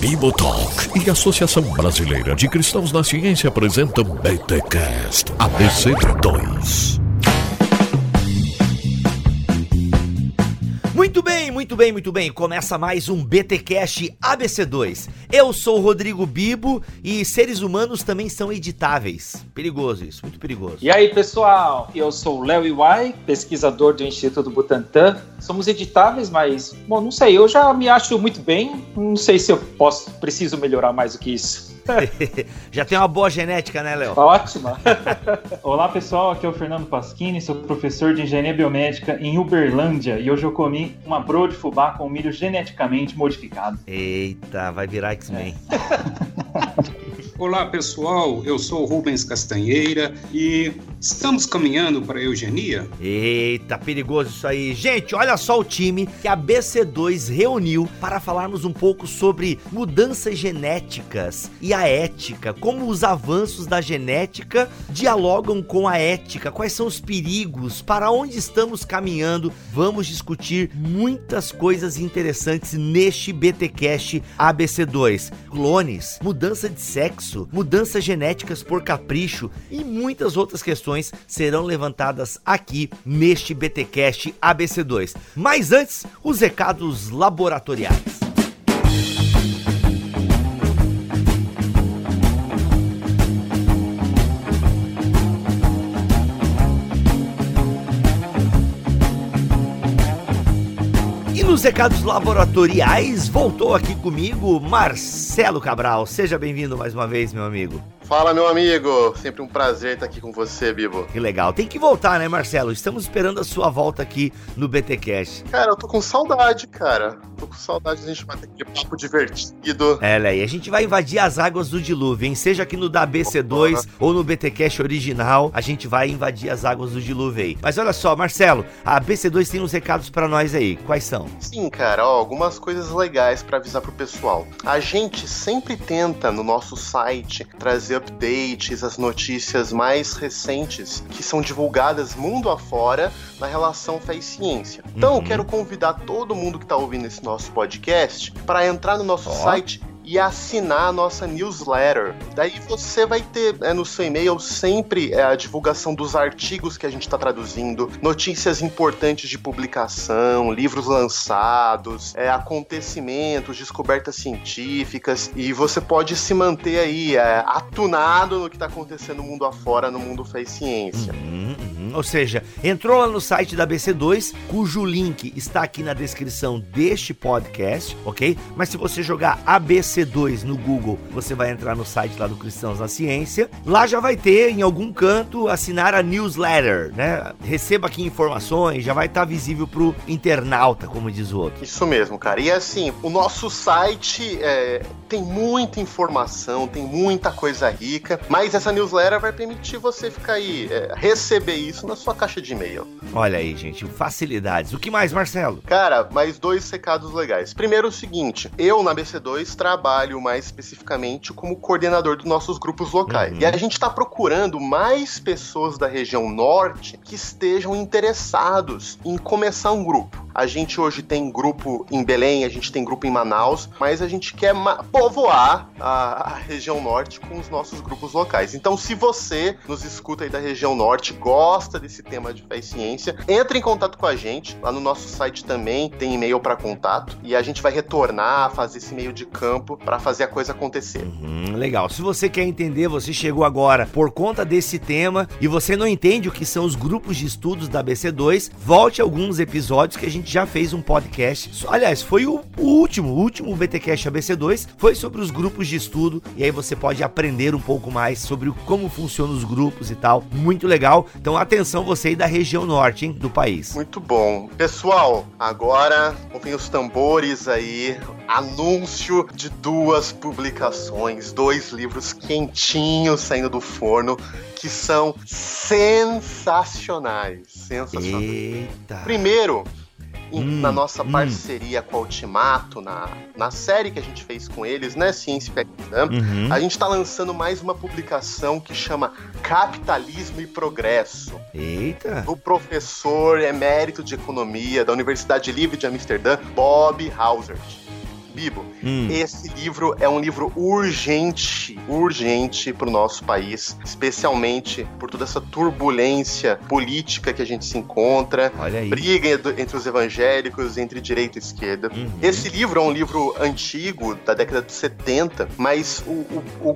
Bibotalk e Associação Brasileira de Cristãos na Ciência apresentam BTCast ABC2. Muito bem, muito bem. Começa mais um BTcast ABC2. Eu sou o Rodrigo Bibo e seres humanos também são editáveis. Perigoso isso, muito perigoso. E aí, pessoal? Eu sou o Léo Iwai, pesquisador do Instituto Butantan. Somos editáveis, mas, bom, não sei, eu já me acho muito bem. Não sei se eu posso, preciso melhorar mais do que isso. Já tem uma boa genética, né, Léo? Ótima. Olá pessoal, aqui é o Fernando Pasquini, sou professor de engenharia biomédica em Uberlândia e hoje eu comi uma broa de fubá com milho geneticamente modificado. Eita, vai virar X-Men. Olá pessoal, eu sou Rubens Castanheira e estamos caminhando para a eugenia? Eita, perigoso isso aí. Gente, olha só o time que a BC2 reuniu para falarmos um pouco sobre mudanças genéticas e a ética, como os avanços da genética dialogam com a ética, quais são os perigos, para onde estamos caminhando. Vamos discutir muitas coisas interessantes neste BTcast ABC2. Clones, mudança de sexo, mudanças genéticas por capricho e muitas outras questões serão levantadas aqui neste BTcast ABC2. Mas antes, os recados laboratoriais. Recados laboratoriais, voltou aqui comigo Marcelo Cabral. Seja bem-vindo mais uma vez, meu amigo. Fala, meu amigo. Sempre um prazer estar aqui com você, Bibo. Que legal. Tem que voltar, né, Marcelo? Estamos esperando a sua volta aqui no BTcast. Cara, eu tô com saudade, cara. Tô com saudade de a gente bater aquele papo divertido. É, Lé, e a gente vai invadir as águas do dilúvio, hein? Seja aqui no da BC2 ou no BTcast original, a gente vai invadir as águas do dilúvio aí. Mas olha só, Marcelo, a BC2 tem uns recados para nós aí. Quais são? Sim, cara, ó, algumas coisas legais para avisar pro pessoal. A gente sempre tenta no nosso site trazer updates, as notícias mais recentes que são divulgadas mundo afora na relação fé e ciência. Então, Uhum. quero convidar todo mundo que tá ouvindo esse nosso podcast para entrar no nosso Ó. site e assinar a nossa newsletter. Daí você vai ter é, no seu e-mail sempre é, a divulgação dos artigos que a gente está traduzindo, notícias importantes de publicação, livros lançados, é, acontecimentos, descobertas científicas e você pode se manter aí é, atunado no que está acontecendo no mundo afora, no mundo e ciência. Uhum, uhum. Ou seja, entrou lá no site da BC2, cujo link está aqui na descrição deste podcast, ok? Mas se você jogar ABC2 no Google, você vai entrar no site lá do Cristãos na Ciência. Lá já vai ter, em algum canto, assinar a newsletter, né? Receba aqui informações, já vai estar visível pro internauta, como diz o outro. Isso mesmo, cara. E assim, o nosso site é, tem muita informação, tem muita coisa rica, mas essa newsletter vai permitir você ficar aí, é, receber isso na sua caixa de e-mail. Olha aí, gente, facilidades. O que mais, Marcelo? Cara, mais dois recados legais. Primeiro, o seguinte: eu na BC2 trabalho mais especificamente como coordenador dos nossos grupos locais. Uhum. E a gente está procurando mais pessoas da região norte que estejam interessados em começar um grupo. A gente hoje tem grupo em Belém, a gente tem grupo em Manaus, mas a gente quer povoar a, a região norte com os nossos grupos locais. Então, se você nos escuta aí da região norte, gosta desse tema de fé e ciência, entre em contato com a gente. Lá no nosso site também tem e-mail para contato e a gente vai retornar, fazer esse meio de campo para fazer a coisa acontecer. Hum, legal. Se você quer entender, você chegou agora por conta desse tema e você não entende o que são os grupos de estudos da BC2, volte a alguns episódios que a gente já fez um podcast. Aliás, foi o, último, o último BTcast ABC2 foi sobre os grupos de estudo e aí você pode aprender um pouco mais sobre como funcionam os grupos e tal. Muito legal. Então atenção você aí da região norte, hein, do país. Muito bom. Pessoal, agora ouvem os tambores aí. Anúncio de duas publicações, dois livros quentinhos saindo do forno que são sensacionais. Sensacionais. Eita. Primeiro, Hum, na nossa hum. parceria com a Ultimato, na, na série que a gente fez com eles, né, Ciência e Uhum. a gente está lançando mais uma publicação que chama Capitalismo e Progresso, Eita. do professor emérito de economia da Universidade Livre de Amsterdã, Bob Hausert. Bibo, Hum. esse livro é um livro urgente, urgente para o nosso país, especialmente por toda essa turbulência política que a gente se encontra, Olha aí. briga entre os evangélicos, entre direita e esquerda. Uhum. Esse livro é um livro antigo, da década de 70, mas o, o, o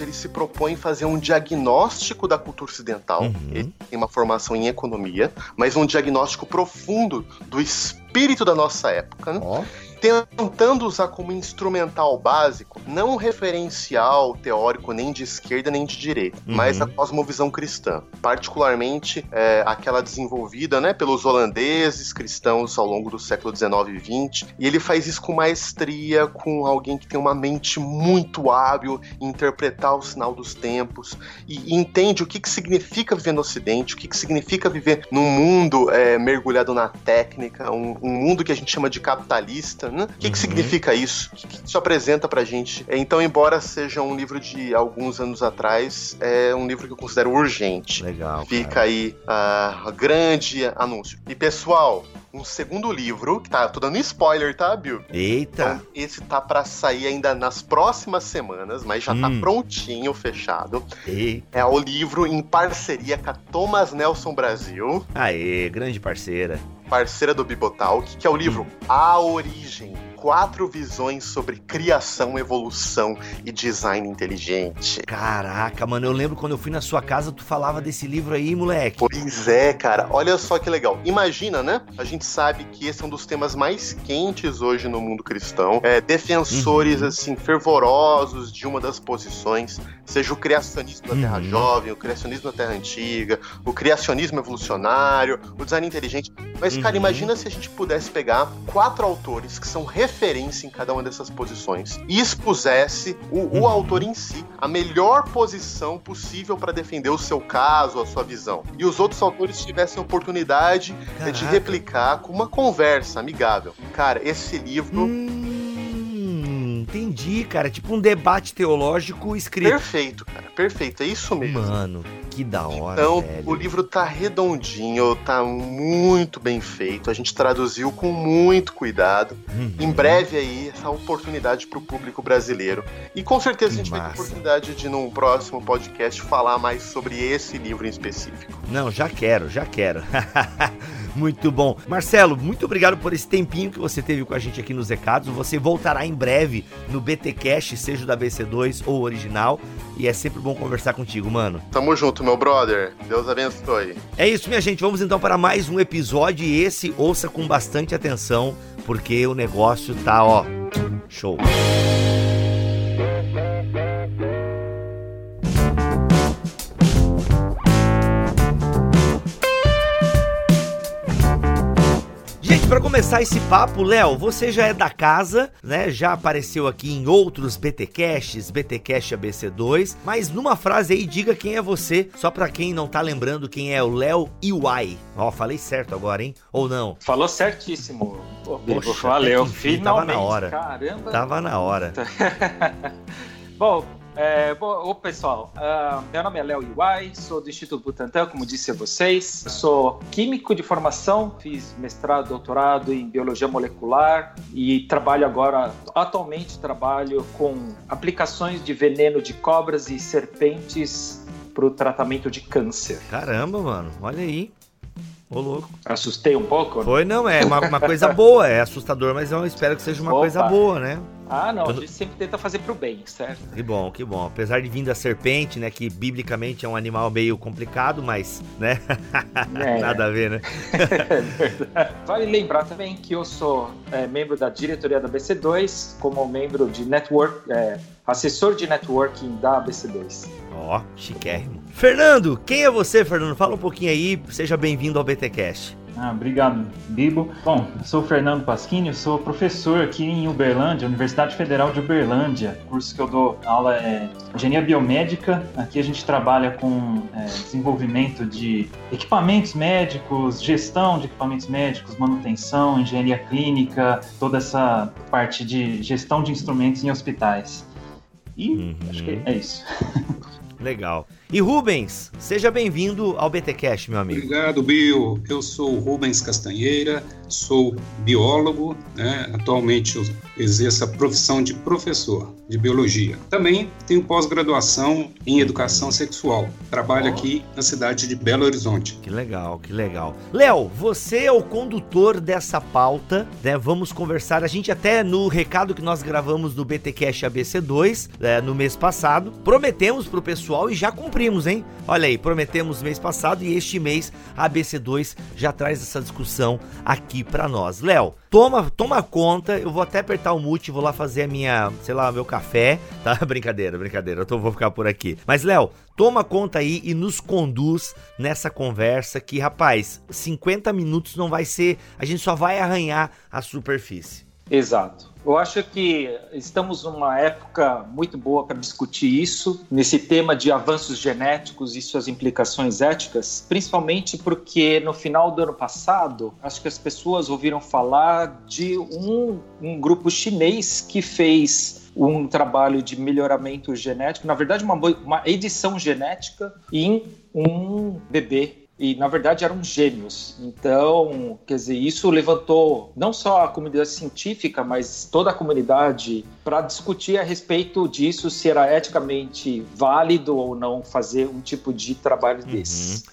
ele se propõe fazer um diagnóstico da cultura ocidental. Uhum. Ele tem uma formação em economia, mas um diagnóstico profundo do espírito da nossa época, né? Ó. tentando usar como instrumental básico, não um referencial teórico nem de esquerda nem de direita, Uhum. mas a cosmovisão cristã, particularmente é, aquela desenvolvida né, pelos holandeses cristãos ao longo do século 19 e 20, e ele faz isso com maestria, com alguém que tem uma mente muito hábil em interpretar o sinal dos tempos e, e entende o que, que significa viver no Ocidente, o que, que significa viver num mundo é, mergulhado na técnica, um, um mundo que a gente chama de capitalista? O que, que Uhum. significa isso? O que, que isso apresenta pra gente? Então, embora seja um livro de alguns anos atrás, é um livro que eu considero urgente. Legal. Fica cara. aí a grande anúncio. E pessoal, um segundo livro, que tá, tô dando spoiler, tá, Bill? Eita. Então, esse tá pra sair ainda nas próximas semanas, mas já tá Hum. prontinho, fechado. Eita. É o livro em parceria com a Thomas Nelson Brasil, Aê, grande parceira. Parceira do Bibotalk, que é o livro A Origem. Quatro visões sobre criação, evolução e design inteligente. Caraca, mano, eu lembro quando eu fui na sua casa, tu falava desse livro aí, moleque. Pois é, cara. Olha só que legal. Imagina, né? A gente sabe que esse é um dos temas mais quentes hoje no mundo cristão. É, defensores, Uhum. assim, fervorosos de uma das posições, seja o criacionismo da Terra Uhum. Jovem, o criacionismo da Terra Antiga, o criacionismo evolucionário, o design inteligente. Mas, cara, Uhum. imagina se a gente pudesse pegar quatro autores que são referência em cada uma dessas posições e expusesse o, o Uhum. autor em si a melhor posição possível para defender o seu caso, a sua visão. E os outros autores tivessem a oportunidade é, de Caraca. replicar com uma conversa amigável. Cara, esse livro. Hum, entendi, cara. Tipo um debate teológico escrito. Perfeito, cara. Perfeito. É isso mesmo. Mano, que da hora. Então, velho. o livro tá redondinho, tá muito bem feito. A gente traduziu com muito cuidado. Uhum. Em breve aí, essa oportunidade pro público brasileiro. E com certeza Que a gente vai ter massa. oportunidade de, num próximo podcast, falar mais sobre esse livro em específico. Não, já quero, já quero. muito bom. Marcelo, muito obrigado por esse tempinho que você teve com a gente aqui nos recados. Você voltará em breve no BT Cash, seja da BC2 ou original. E é sempre bom conversar contigo, mano. Tamo junto, meu brother. Deus abençoe. É isso, minha gente. Vamos então para mais um episódio. E esse ouça com bastante atenção, porque o negócio tá, ó, show. Gente, para começar esse papo, Léo, você já é da casa, né? Já apareceu aqui em outros BTcasts, BTcast ABC2, mas numa frase aí diga quem é você, só para quem não tá lembrando quem é o Léo Iwai. Ó, falei certo agora, hein? Ou não? Falou certíssimo. Pô, Poxa, valeu. que enfim, tava Finalmente. na hora. Caramba. Tava na hora. Bom, é, bom, ô, pessoal, ah, meu nome é Léo Iwai, sou do Instituto Butantan, como disse a vocês. Sou químico de formação, fiz mestrado, doutorado em biologia molecular e trabalho agora, atualmente trabalho com aplicações de veneno de cobras e serpentes para o tratamento de câncer. Caramba, mano, olha aí. Ô, louco. Assustei um pouco? Foi, não, é uma, uma coisa boa, é assustador, mas eu espero que seja uma Opa. coisa boa, né? Ah, não, a gente sempre tenta fazer pro bem, certo? Que bom, que bom. Apesar de vir da serpente, né, que biblicamente é um animal meio complicado, mas, né, É. nada a ver, né? Vale lembrar também que eu sou é, membro da diretoria da BC2, como membro de network, é, assessor de networking da BC2. Ó, chiquérrimo. Fernando, quem é você, Fernando? Fala um pouquinho aí, seja bem-vindo ao BTcast. Ah, obrigado, Bibo. Bom, eu sou o Fernando Pasquini, sou professor aqui em Uberlândia, Universidade Federal de Uberlândia. O curso que eu dou aula é Engenharia Biomédica. Aqui a gente trabalha com é, desenvolvimento de equipamentos médicos, gestão de equipamentos médicos, manutenção, engenharia clínica, toda essa parte de gestão de instrumentos em hospitais. E Uhum. acho que é isso. Legal. E Rubens, seja bem-vindo ao BTcast, meu amigo. Obrigado, Bill. Eu sou Rubens Castanheira, sou biólogo, né? atualmente eu exerço a profissão de professor de biologia. Também tenho pós-graduação em educação sexual. Trabalho oh. aqui na cidade de Belo Horizonte. Que legal, que legal. Léo, você é o condutor dessa pauta, né? Vamos conversar. A gente até no recado que nós gravamos no BTcast ABC2 é, no mês passado, prometemos pro pessoal e já cumprimos, hein? Olha aí, prometemos mês passado e este mês a ABC2 já traz essa discussão aqui para nós. Léo, toma, toma conta, eu vou até apertar o mute, vou lá fazer a minha, sei lá, meu café, tá? Brincadeira, brincadeira, eu tô, vou ficar por aqui. Mas, Léo, toma conta aí e nos conduz nessa conversa que, rapaz, 50 minutos não vai ser, a gente só vai arranhar a superfície. Exato. Eu acho que estamos numa época muito boa para discutir isso, nesse tema de avanços genéticos e suas implicações éticas, principalmente porque no final do ano passado, acho que as pessoas ouviram falar de um, um grupo chinês que fez um trabalho de melhoramento genético, na verdade, uma, uma edição genética em um bebê e na verdade eram gênios. Então, quer dizer, isso levantou não só a comunidade científica, mas toda a comunidade para discutir a respeito disso, se era eticamente válido ou não fazer um tipo de trabalho uhum. desse.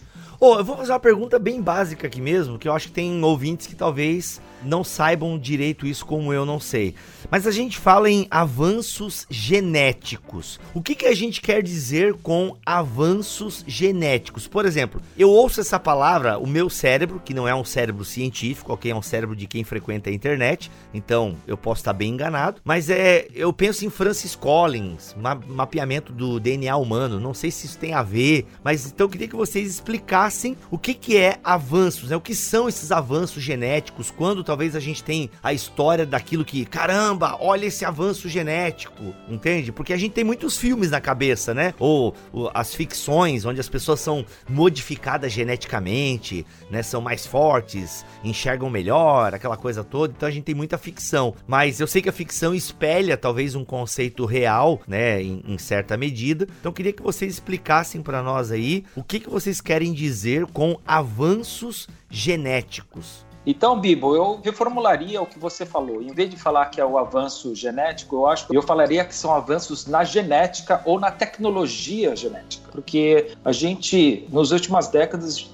Oh, eu vou fazer uma pergunta bem básica aqui mesmo, que eu acho que tem ouvintes que talvez não saibam direito isso como eu não sei. Mas a gente fala em avanços genéticos. O que, que a gente quer dizer com avanços genéticos? Por exemplo, eu ouço essa palavra, o meu cérebro, que não é um cérebro científico, ok, é um cérebro de quem frequenta a internet, então eu posso estar bem enganado, mas é, eu penso em Francis Collins, ma mapeamento do DNA humano, não sei se isso tem a ver, mas então eu queria que vocês explicassem o que, que é avanços, né? o que são esses avanços genéticos, quando talvez a gente tenha a história daquilo que, caramba, olha esse avanço genético, entende? Porque a gente tem muitos filmes na cabeça, né? Ou, ou as ficções, onde as pessoas são modificadas geneticamente, né? São mais fortes, enxergam melhor, aquela coisa toda. Então a gente tem muita ficção. Mas eu sei que a ficção espelha talvez um conceito real, né? Em, em certa medida. Então queria que vocês explicassem para nós aí o que, que vocês querem dizer com avanços genéticos. Então, Bibo, eu reformularia o que você falou. Em vez de falar que é o avanço genético, eu acho eu falaria que são avanços na genética ou na tecnologia genética. Porque a gente, nas últimas décadas,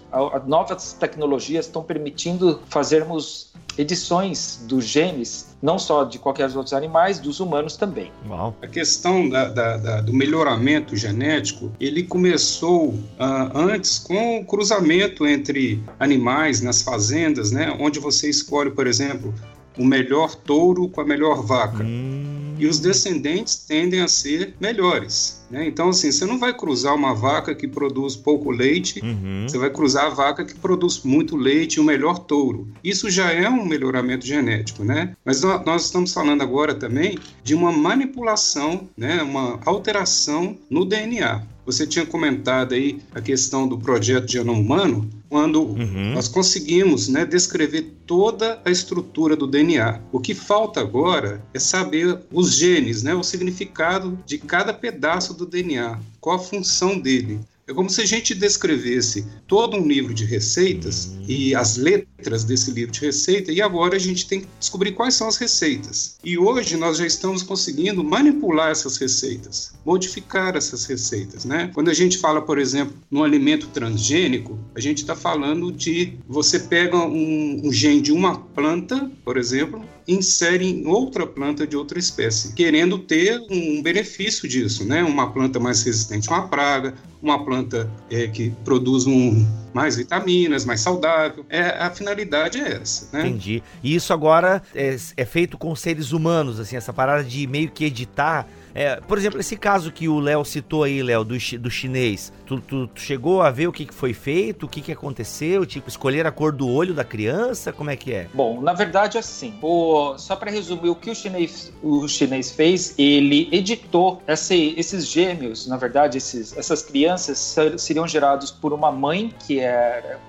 novas tecnologias estão permitindo fazermos edições dos genes, não só de qualquer outros animais, dos humanos também. Uau. A questão da, da, da, do melhoramento genético, ele começou uh, antes com o cruzamento entre animais nas fazendas, né, onde você escolhe, por exemplo, o melhor touro com a melhor vaca. Hum e os descendentes tendem a ser melhores. Né? Então, assim, você não vai cruzar uma vaca que produz pouco leite, uhum. você vai cruzar a vaca que produz muito leite e o melhor touro. Isso já é um melhoramento genético, né? Mas nós estamos falando agora também de uma manipulação, né? uma alteração no DNA. Você tinha comentado aí a questão do projeto de genoma humano, quando uhum. nós conseguimos né, descrever toda a estrutura do DNA. O que falta agora é saber os genes, né, o significado de cada pedaço do DNA, qual a função dele. É como se a gente descrevesse todo um livro de receitas e as letras desse livro de receita, e agora a gente tem que descobrir quais são as receitas. E hoje nós já estamos conseguindo manipular essas receitas, modificar essas receitas. Né? Quando a gente fala, por exemplo, num alimento transgênico, a gente está falando de você pega um, um gene de uma planta, por exemplo, insere em outra planta de outra espécie, querendo ter um benefício disso, né? Uma planta mais resistente a uma praga, uma planta é, que produz um, mais vitaminas, mais saudável. É, a finalidade é essa, né? Entendi. E isso agora é, é feito com seres humanos, assim, essa parada de meio que editar é, por exemplo, esse caso que o Léo citou aí, Léo, do, do chinês, tu, tu, tu, chegou a ver o que, que foi feito, o que, que aconteceu, tipo, escolher a cor do olho da criança, como é que é? Bom, na verdade, assim, o, só para resumir, o que o chinês, o chinês fez, ele editou esse, esses gêmeos, na verdade, esses, essas crianças seriam gerados por uma mãe que, era,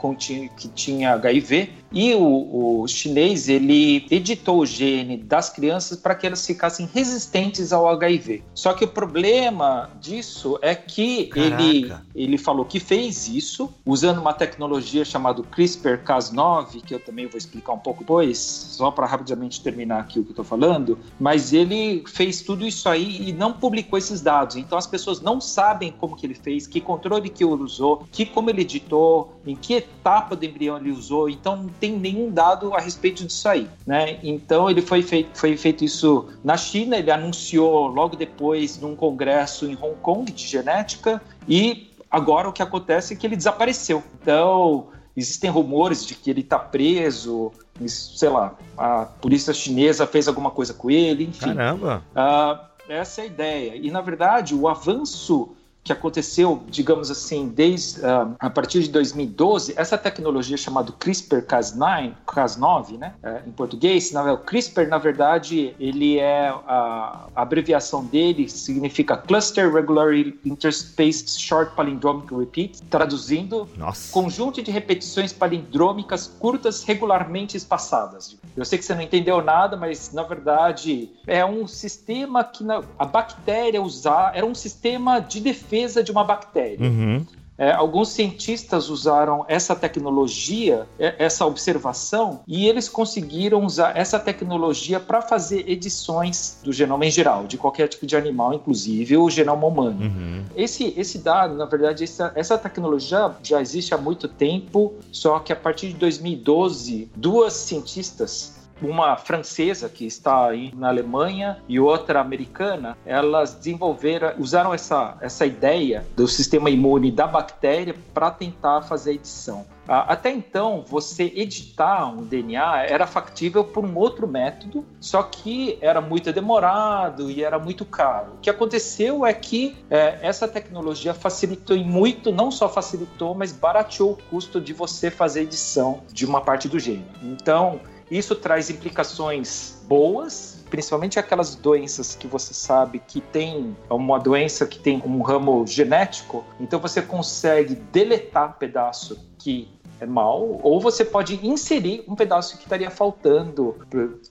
que tinha HIV, E o, o chinês, ele editou o gene das crianças para que elas ficassem resistentes ao HIV. Só que o problema disso é que ele, ele falou que fez isso usando uma tecnologia chamada CRISPR-Cas9, que eu também vou explicar um pouco depois, só para rapidamente terminar aqui o que eu estou falando, mas ele fez tudo isso aí e não publicou esses dados. Então as pessoas não sabem como que ele fez, que controle que ele usou, que como ele editou, em que etapa do embrião ele usou. Então tem nenhum dado a respeito disso aí, né? Então ele foi feito, foi feito isso na China, ele anunciou logo depois num congresso em Hong Kong de genética e agora o que acontece é que ele desapareceu. Então existem rumores de que ele está preso, sei lá, a polícia chinesa fez alguma coisa com ele, enfim. Caramba! Uh, essa é a ideia. E na verdade o avanço que aconteceu, digamos assim, desde uh, a partir de 2012, essa tecnologia chamada CRISPR-Cas9, Cas9, né, é, em português, na, o CRISPR, na verdade, ele é a, a, abreviação dele significa Cluster Regular Interspaced Short Palindromic Repeat, traduzindo, Nossa. conjunto de repetições palindrômicas curtas regularmente espaçadas. Eu sei que você não entendeu nada, mas na verdade é um sistema que na, a bactéria usar era um sistema de defesa defesa de uma bactéria. Uhum. É, alguns cientistas usaram essa tecnologia, é, essa observação, e eles conseguiram usar essa tecnologia para fazer edições do genoma em geral, de qualquer tipo de animal, inclusive o genoma humano. Uhum. Esse, esse dado, na verdade, essa, essa tecnologia já existe há muito tempo, só que a partir de 2012, duas cientistas uma francesa que está na Alemanha e outra americana, elas desenvolveram, usaram essa, essa ideia do sistema imune da bactéria para tentar fazer a edição. Até então, você editar um DNA era factível por um outro método, só que era muito demorado e era muito caro. O que aconteceu é que é, essa tecnologia facilitou muito, não só facilitou, mas barateou o custo de você fazer edição de uma parte do gene. Então, isso traz implicações boas, principalmente aquelas doenças que você sabe que tem uma doença que tem um ramo genético, então você consegue deletar um pedaço que é mal, ou você pode inserir um pedaço que estaria faltando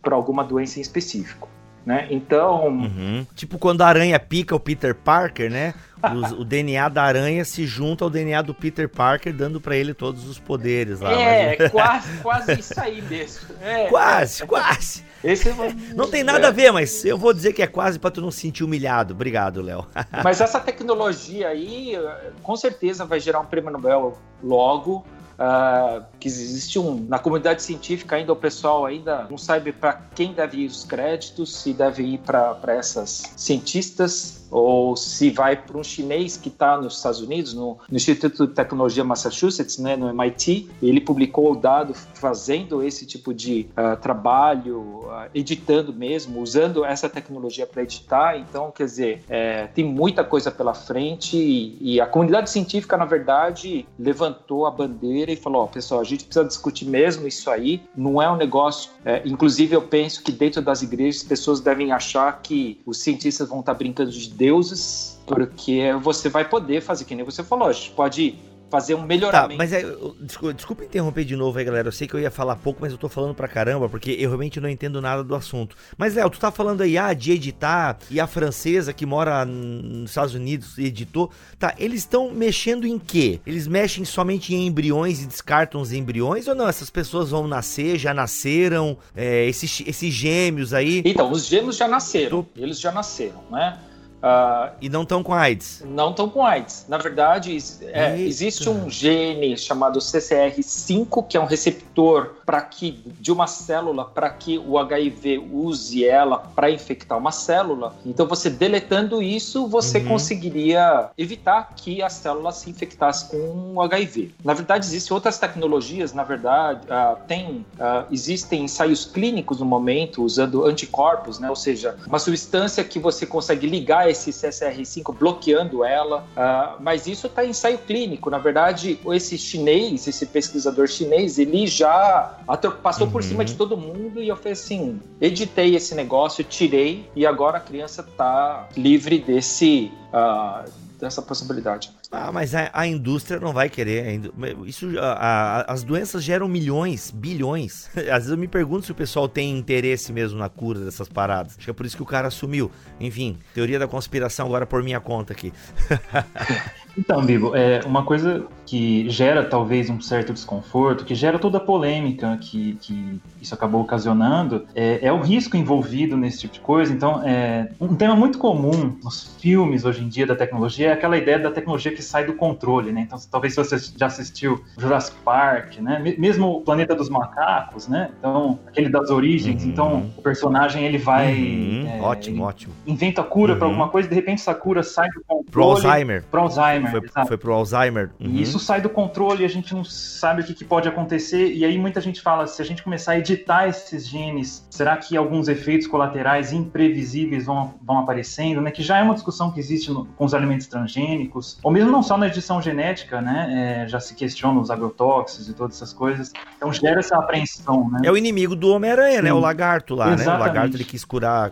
para alguma doença em específico. Né? Então. Uhum. Tipo quando a aranha pica o Peter Parker, né? o, o, DNA da aranha se junta ao DNA do Peter Parker, dando para ele todos os poderes lá. É, mas... quase, quase isso aí mesmo. É, quase, quase. Esse é Não tem nada a ver, mas eu vou dizer que é quase para tu não se sentir humilhado. Obrigado, Léo. mas essa tecnologia aí, com certeza vai gerar um prêmio Nobel logo. Uh, que existe um na comunidade científica ainda o pessoal ainda não sabe para quem deve ir os créditos se deve ir para essas cientistas ou se vai para um chinês que está nos Estados Unidos, no, no, Instituto de Tecnologia Massachusetts, né, no MIT, ele publicou o dado fazendo esse tipo de uh, trabalho, uh, editando mesmo, usando essa tecnologia para editar. Então, quer dizer, é, tem muita coisa pela frente e, e, a comunidade científica, na verdade, levantou a bandeira e falou: oh, pessoal, a gente precisa discutir mesmo isso aí, não é um negócio. É, inclusive, eu penso que dentro das igrejas, pessoas devem achar que os cientistas vão estar brincando de deuses, porque você vai poder fazer, que nem você falou, a gente pode fazer um melhoramento. Tá, mas é, desculpa, desculpa, interromper de novo aí, galera. Eu sei que eu ia falar pouco, mas eu tô falando pra caramba, porque eu realmente não entendo nada do assunto. Mas, Léo, tu tá falando aí, ah, de editar, e a francesa que mora nos Estados Unidos editou. Tá, eles estão mexendo em quê? Eles mexem somente em embriões e descartam os embriões? Ou não? Essas pessoas vão nascer, já nasceram, é, esses, esses gêmeos aí? Então, os gêmeos já nasceram. Eles já nasceram, né? Uh, e não estão com AIDS? Não estão com AIDS. Na verdade, é, existe um gene chamado CCR5, que é um receptor para que de uma célula para que o HIV use ela para infectar uma célula. Então, você deletando isso, você uhum. conseguiria evitar que a célula se infectasse com o HIV. Na verdade, existem outras tecnologias. Na verdade, uh, tem uh, existem ensaios clínicos no momento usando anticorpos, né? Ou seja, uma substância que você consegue ligar esse CSR5 bloqueando ela, uh, mas isso está em ensaio clínico. Na verdade, esse chinês, esse pesquisador chinês, ele já passou uhum. por cima de todo mundo e eu falei assim, editei esse negócio, tirei e agora a criança está livre desse uh, dessa possibilidade. Ah, mas a, a indústria não vai querer. Isso, a- a- as doenças geram milhões, bilhões. Às vezes eu me pergunto se o pessoal tem interesse mesmo na cura dessas paradas. Acho que é por isso que o cara sumiu. Enfim, teoria da conspiração agora por minha conta aqui. Então, Bibo, é uma coisa que gera talvez um certo desconforto, que gera toda a polêmica que, que isso acabou ocasionando, é, é o risco envolvido nesse tipo de coisa. Então, é, um tema muito comum nos filmes hoje em dia da tecnologia é aquela ideia da tecnologia que sai do controle, né? Então, talvez você já assistiu Jurassic Park, né? Me- Mesmo o Planeta dos Macacos, né? Então, aquele das origens. Uhum. Então, o personagem ele vai Uhum, é, ótimo, ele ótimo. inventa cura Uhum. para alguma coisa, de repente essa cura sai do controle. Pro Alzheimer. Pro Alzheimer, Foi, exato. foi pro Alzheimer. Uhum. E isso sai do controle, a gente não sabe o que, que pode acontecer. E aí muita gente fala, se a gente começar a editar esses genes, será que alguns efeitos colaterais imprevisíveis vão, vão aparecendo, né? Que já é uma discussão que existe no- com os alimentos transgênicos, ou mesmo não só na edição genética, né? É, já se questiona os agrotóxicos e todas essas coisas. Então gera essa apreensão, né? É o inimigo do Homem-Aranha, né? Sim. O lagarto lá, né? O Exatamente. lagarto ele quis curar,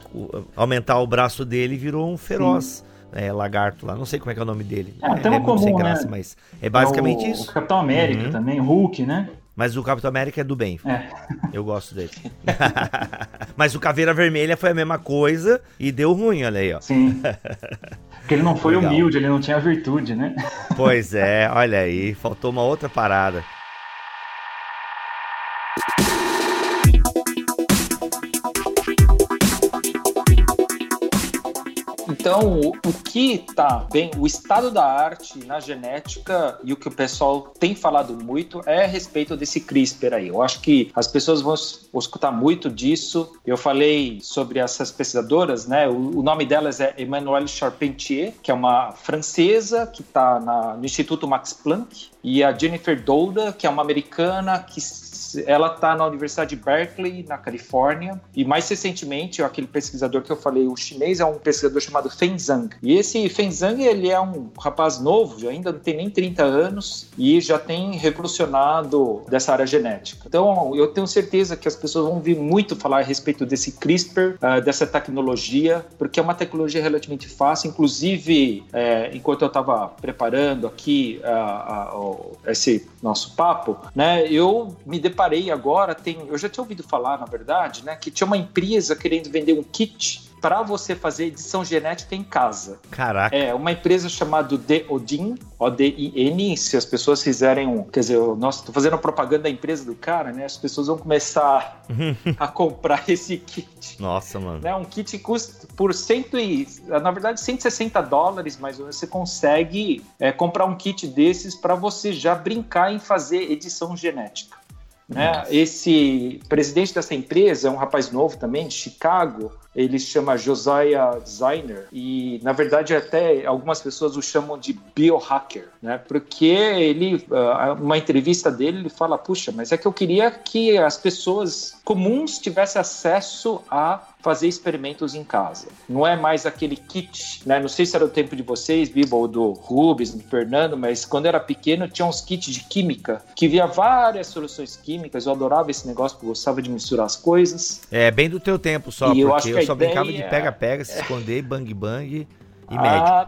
aumentar o braço dele e virou um feroz. É, lagarto lá, não sei como é que é o nome dele. É, um é, sem comum, graça, né? mas é basicamente É o, isso. O Capitão América Uhum. também, Hulk, né? Mas o Capitão América é do bem. É. Eu gosto dele. Mas o Caveira Vermelha foi a mesma coisa e deu ruim, olha aí, ó. Sim. Porque ele não foi Legal. humilde, ele não tinha virtude, né? Pois é, olha aí, faltou uma outra parada. Então, o, o que tá bem, o estado da arte na genética e o que o pessoal tem falado muito é a respeito desse CRISPR aí. Eu acho que as pessoas vão, vão escutar muito disso. Eu falei sobre essas pesquisadoras, né? O, o nome delas é Emmanuelle Charpentier, que é uma francesa que está no Instituto Max Planck, e a Jennifer Douda, que é uma americana que ela está na Universidade de Berkeley, na Califórnia, e mais recentemente, aquele pesquisador que eu falei, o chinês, é um pesquisador chamado Feng Zhang. E esse Feng Zhang, ele é um rapaz novo, ainda não tem nem 30 anos, e já tem revolucionado dessa área genética. Então, eu tenho certeza que as pessoas vão ouvir muito falar a respeito desse CRISPR, ah, dessa tecnologia, porque é uma tecnologia relativamente fácil, inclusive, eh, enquanto eu estava preparando aqui ah, o- esse nosso papo, né, eu me deparei agora, tem, eu já tinha ouvido falar, na verdade, né, que tinha uma empresa querendo vender um kit para você fazer edição genética em casa. Caraca. É, uma empresa chamada Deodin, O-D-I-N, se as pessoas fizerem um. Quer dizer, eu- nossa, tô fazendo propaganda da empresa do cara, né? As pessoas vão começar a comprar esse kit. Nossa, mano. Né, um kit custa por cento e, na verdade, 160 dólares, mas você consegue é, comprar um kit desses para você já brincar em fazer edição genética. Né? Esse presidente dessa empresa é um rapaz novo também, de Chicago. Ele se chama Josiah Designer e, na verdade, até algumas pessoas o chamam de biohacker, né? Porque ele, ah, uma entrevista dele, ele fala: puxa, mas é que eu queria que as pessoas comuns tivessem acesso a fazer experimentos em casa. Não é mais aquele kit, né? Não sei se era o tempo de vocês, Biba, ou do Rubens, do Fernando, mas quando eu era pequeno tinha uns kits de química que via várias soluções químicas. Eu adorava esse negócio, porque eu gostava de misturar as coisas. É bem do teu tempo só, E eu porque acho eu, a só brincava de ideia- pega-pega, se esconder, bang-bang e médico. Ah,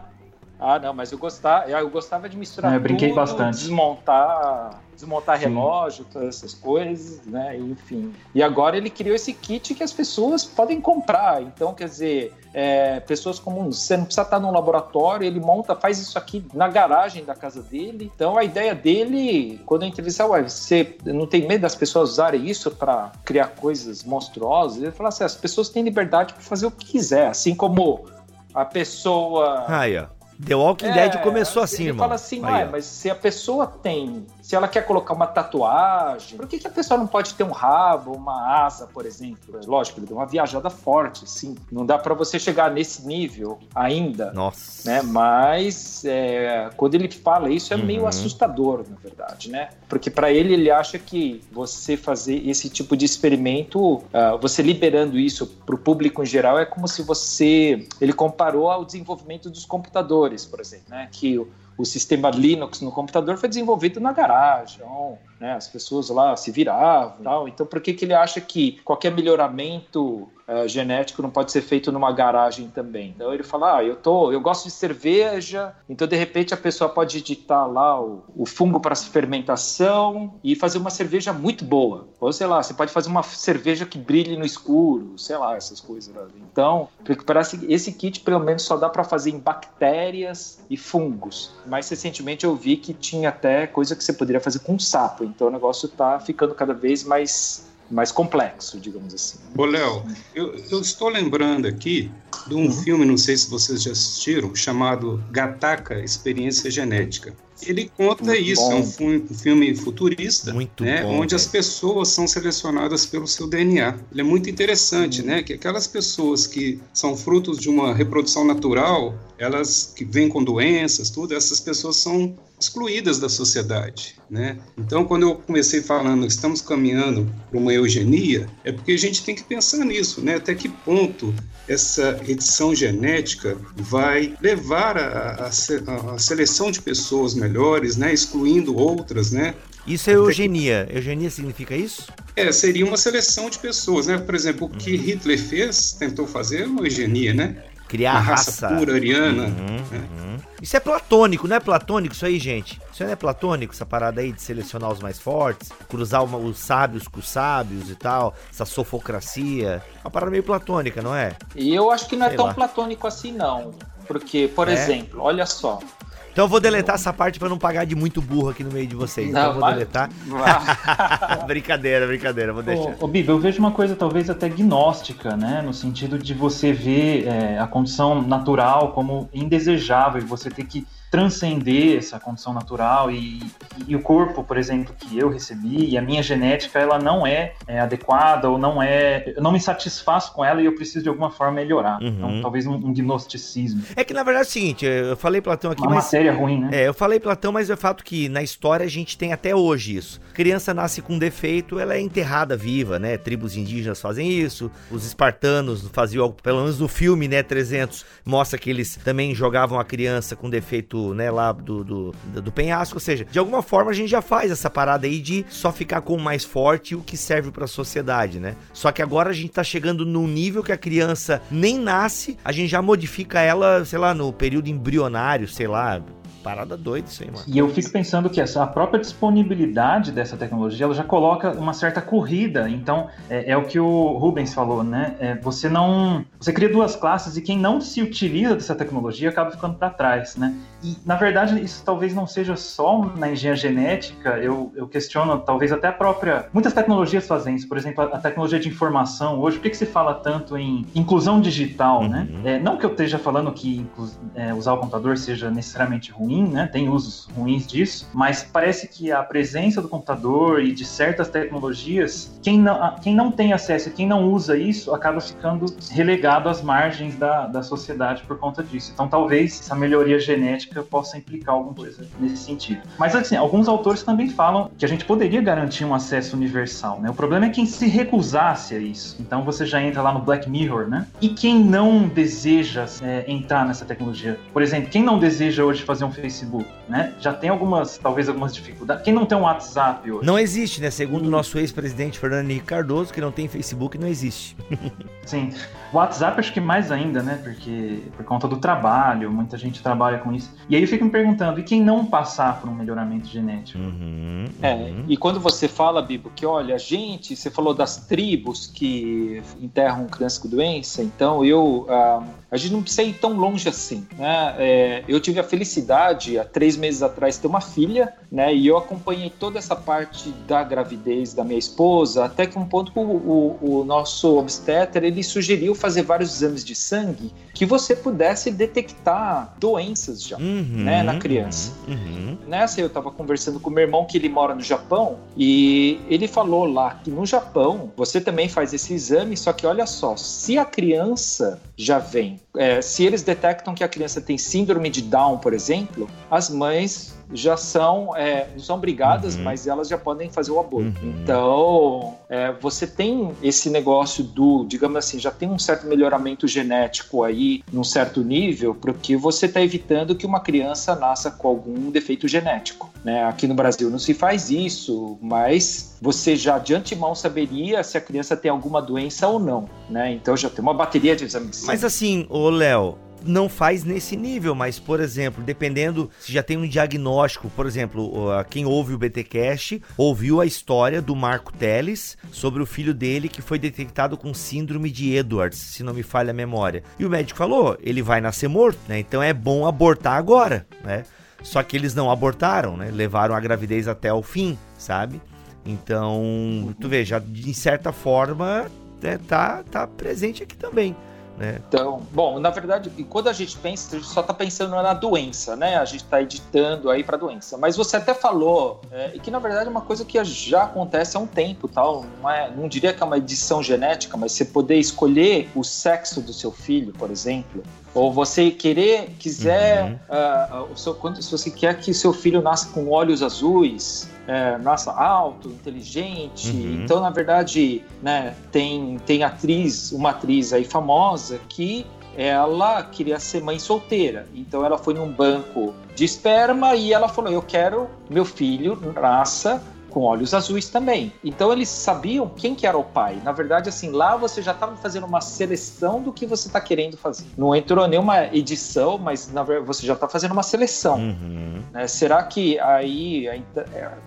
ah, não, mas eu gostava, eu gostava de misturar É, eu brinquei tudo, bastante. desmontar, desmontar relógio, todas essas coisas, né? Enfim. E agora ele criou esse kit que as pessoas podem comprar. Então, quer dizer, é, pessoas comuns, você não precisa estar num laboratório, ele monta, faz isso aqui na garagem da casa dele. Então, a ideia dele, quando eu entrevistei, ué, você não tem medo das pessoas usarem isso para criar coisas monstruosas? Ele falou assim: as pessoas têm liberdade para fazer o que quiser, assim como a pessoa. Aí, ó. The Walking É, Dead começou assim, ele irmão. fala assim, Aí, ah, mas se a pessoa tem, se ela quer colocar uma tatuagem, por que, que a pessoa não pode ter um rabo, uma asa, por exemplo? Lógico, ele deu uma viajada forte, sim. Não dá para você chegar nesse nível ainda, Nossa. né? Mas é, quando ele fala isso é meio Uhum. assustador, na verdade, né? Porque para ele ele acha que você fazer esse tipo de experimento, ah, você liberando isso para o público em geral é como se você, ele comparou ao desenvolvimento dos computadores, por exemplo, né? Que o, sistema Linux no computador foi desenvolvido na garagem. Né? As pessoas lá se viravam tal. Então, por que, que ele acha que qualquer melhoramento uh, genético não pode ser feito numa garagem também? Então ele fala: ah, eu tô, eu gosto de cerveja, então de repente a pessoa pode editar lá o, o fungo para fermentação e fazer uma cerveja muito boa. Ou sei lá, você pode fazer uma cerveja que brilhe no escuro, sei lá, essas coisas. Né? Então, parece esse kit pelo menos só dá para fazer em bactérias e fungos. Mais recentemente eu vi que tinha até coisa que você poderia fazer com sapo. Então o negócio está ficando cada vez mais mais complexo, digamos assim. Ô, Léo, eu, eu, estou lembrando aqui de um uhum. filme, não sei se vocês já assistiram, chamado Gataca Experiência Genética. Ele conta Muito isso, bom. é um, filme futurista, muito né, bom, onde as pessoas são selecionadas pelo seu DNA. Ele é muito interessante, uhum. né, que aquelas pessoas que são frutos de uma reprodução natural, elas que vêm com doenças, tudo, essas pessoas são excluídas da sociedade, né? Então, quando eu comecei falando que estamos caminhando para uma eugenia, é porque a gente tem que pensar nisso, né? Até que ponto essa edição genética vai levar a, a, a seleção de pessoas melhores, né? Excluindo outras, né? Isso é eugenia. Eugenia significa isso? É, seria uma seleção de pessoas, né? Por exemplo, o que uhum. Hitler fez, tentou fazer é uma eugenia, né? Criar uma raça, raça pura ariana. Uhum, uhum. Isso é platônico, não é platônico isso aí, gente? Isso não é platônico, essa parada aí de selecionar os mais fortes, cruzar uma, os sábios com os sábios e tal, essa sofocracia. Uma parada meio platônica, não é? E eu acho que não é Sei é tão lá. platônico assim, não. Porque, por é? exemplo, olha só, então eu vou deletar essa parte para não pagar de muito burro aqui no meio de vocês. Não, então eu vou vai, deletar. brincadeira, brincadeira, vou deixar. Ô, ô Biba, eu vejo uma coisa talvez até gnóstica, né? No sentido de você ver é, a condição natural como indesejável e você ter que transcender essa condição natural e, e, o corpo, por exemplo, que eu recebi e a minha genética, ela não é, é, adequada ou não é, eu não me satisfaço com ela e eu preciso de alguma forma melhorar. Uhum. Então, talvez um, um, gnosticismo. É que na verdade é o seguinte, eu falei Platão aqui, Uma mas matéria ruim, né? É, eu falei Platão, mas é fato que na história a gente tem até hoje isso. Criança nasce com defeito, ela é enterrada viva, né? Tribos indígenas fazem isso, os espartanos faziam algo, pelo menos no filme, né, 300, mostra que eles também jogavam a criança com defeito né, lá do, do, do penhasco. Ou seja, de alguma forma a gente já faz essa parada aí de só ficar com o mais forte o que serve para a sociedade, né? Só que agora a gente tá chegando num nível que a criança nem nasce, a gente já modifica ela, sei lá, no período embrionário, sei lá, parada doida isso aí, mano. E eu fico pensando que essa, a própria disponibilidade dessa tecnologia, ela já coloca uma certa corrida. Então, é, é o que o Rubens falou, né? É, você não... Você cria duas classes e quem não se utiliza dessa tecnologia acaba ficando para trás, né? E, na verdade, isso talvez não seja só na engenharia genética, eu, eu questiono, talvez até a própria... Muitas tecnologias fazem isso, por exemplo, a, a tecnologia de informação. Hoje, por que, que se fala tanto em inclusão digital, né? uhum. né? É, não que eu esteja falando que é, usar o computador seja necessariamente ruim, ruim, né? Tem usos ruins disso, mas parece que a presença do computador e de certas tecnologias, quem não, quem não tem acesso, quem não usa isso, acaba ficando relegado às margens da, da sociedade por conta disso. Então, talvez essa melhoria genética possa implicar alguma coisa nesse sentido. Mas, assim, alguns autores também falam que a gente poderia garantir um acesso universal, né? O problema é quem se recusasse a isso. Então, você já entra lá no Black Mirror, né? E quem não deseja é, entrar nessa tecnologia? Por exemplo, quem não deseja hoje fazer um Facebook, né? Já tem algumas, talvez algumas dificuldades. Quem não tem um WhatsApp hoje? Não existe, né? Segundo o nosso ex-presidente Fernando Henrique Cardoso, que não tem Facebook não existe. Sim. WhatsApp acho que mais ainda, né? Porque por conta do trabalho, muita gente trabalha com isso. E aí eu fico me perguntando, e quem não passar por um melhoramento genético? Uhum, é, uhum. É, e quando você fala, Bibo, que olha, a gente, você falou das tribos que enterram crianças com doença, então eu. Uh, a gente não precisa ir tão longe assim, né? É, eu tive a felicidade, há três meses atrás, ter uma filha, né? E eu acompanhei toda essa parte da gravidez da minha esposa, até que um ponto o, o, o nosso obstetra, ele sugeriu fazer vários exames de sangue que você pudesse detectar doenças já, uhum, né, na criança. Uhum. Nessa eu estava conversando com meu irmão que ele mora no Japão e ele falou lá que no Japão você também faz esse exame, só que olha só, se a criança já vem, é, se eles detectam que a criança tem síndrome de Down, por exemplo, as mães já são, é, não são obrigadas, uhum. mas elas já podem fazer o aborto. Uhum. Então, é, você tem esse negócio do, digamos assim, já tem um certo melhoramento genético aí, num certo nível, porque você está evitando que uma criança nasça com algum defeito genético. Né? Aqui no Brasil não se faz isso, mas você já de antemão saberia se a criança tem alguma doença ou não. Né? Então já tem uma bateria de exames. Mas assim, ô Léo, não faz nesse nível, mas, por exemplo, dependendo se já tem um diagnóstico, por exemplo, quem ouve o BTcast ouviu a história do Marco Teles sobre o filho dele que foi detectado com síndrome de Edwards, se não me falha a memória. E o médico falou, ele vai nascer morto, né? Então é bom abortar agora, né? Só que eles não abortaram, né? Levaram a gravidez até o fim, sabe? Então, tu vê, já de certa forma, né, tá, tá presente aqui também. Né? Então, bom, na verdade, quando a gente pensa, a gente só está pensando na doença, né? A gente está editando aí para doença. Mas você até falou é, que na verdade é uma coisa que já acontece há um tempo, tal. Não, é, não diria que é uma edição genética, mas você poder escolher o sexo do seu filho, por exemplo, ou você querer, quiser, uhum. uh, o seu, quando, se você quer que seu filho nasça com olhos azuis, é, nasça alto, inteligente. Uhum. Então, na verdade, né, tem, tem atriz, uma atriz aí famosa que ela queria ser mãe solteira. Então ela foi num banco de esperma e ela falou: Eu quero meu filho nasça com olhos azuis também. Então eles sabiam quem que era o pai. Na verdade, assim, lá você já estava fazendo uma seleção do que você está querendo fazer. Não entrou nenhuma edição, mas na verdade você já está fazendo uma seleção. Uhum. Né? Será que aí,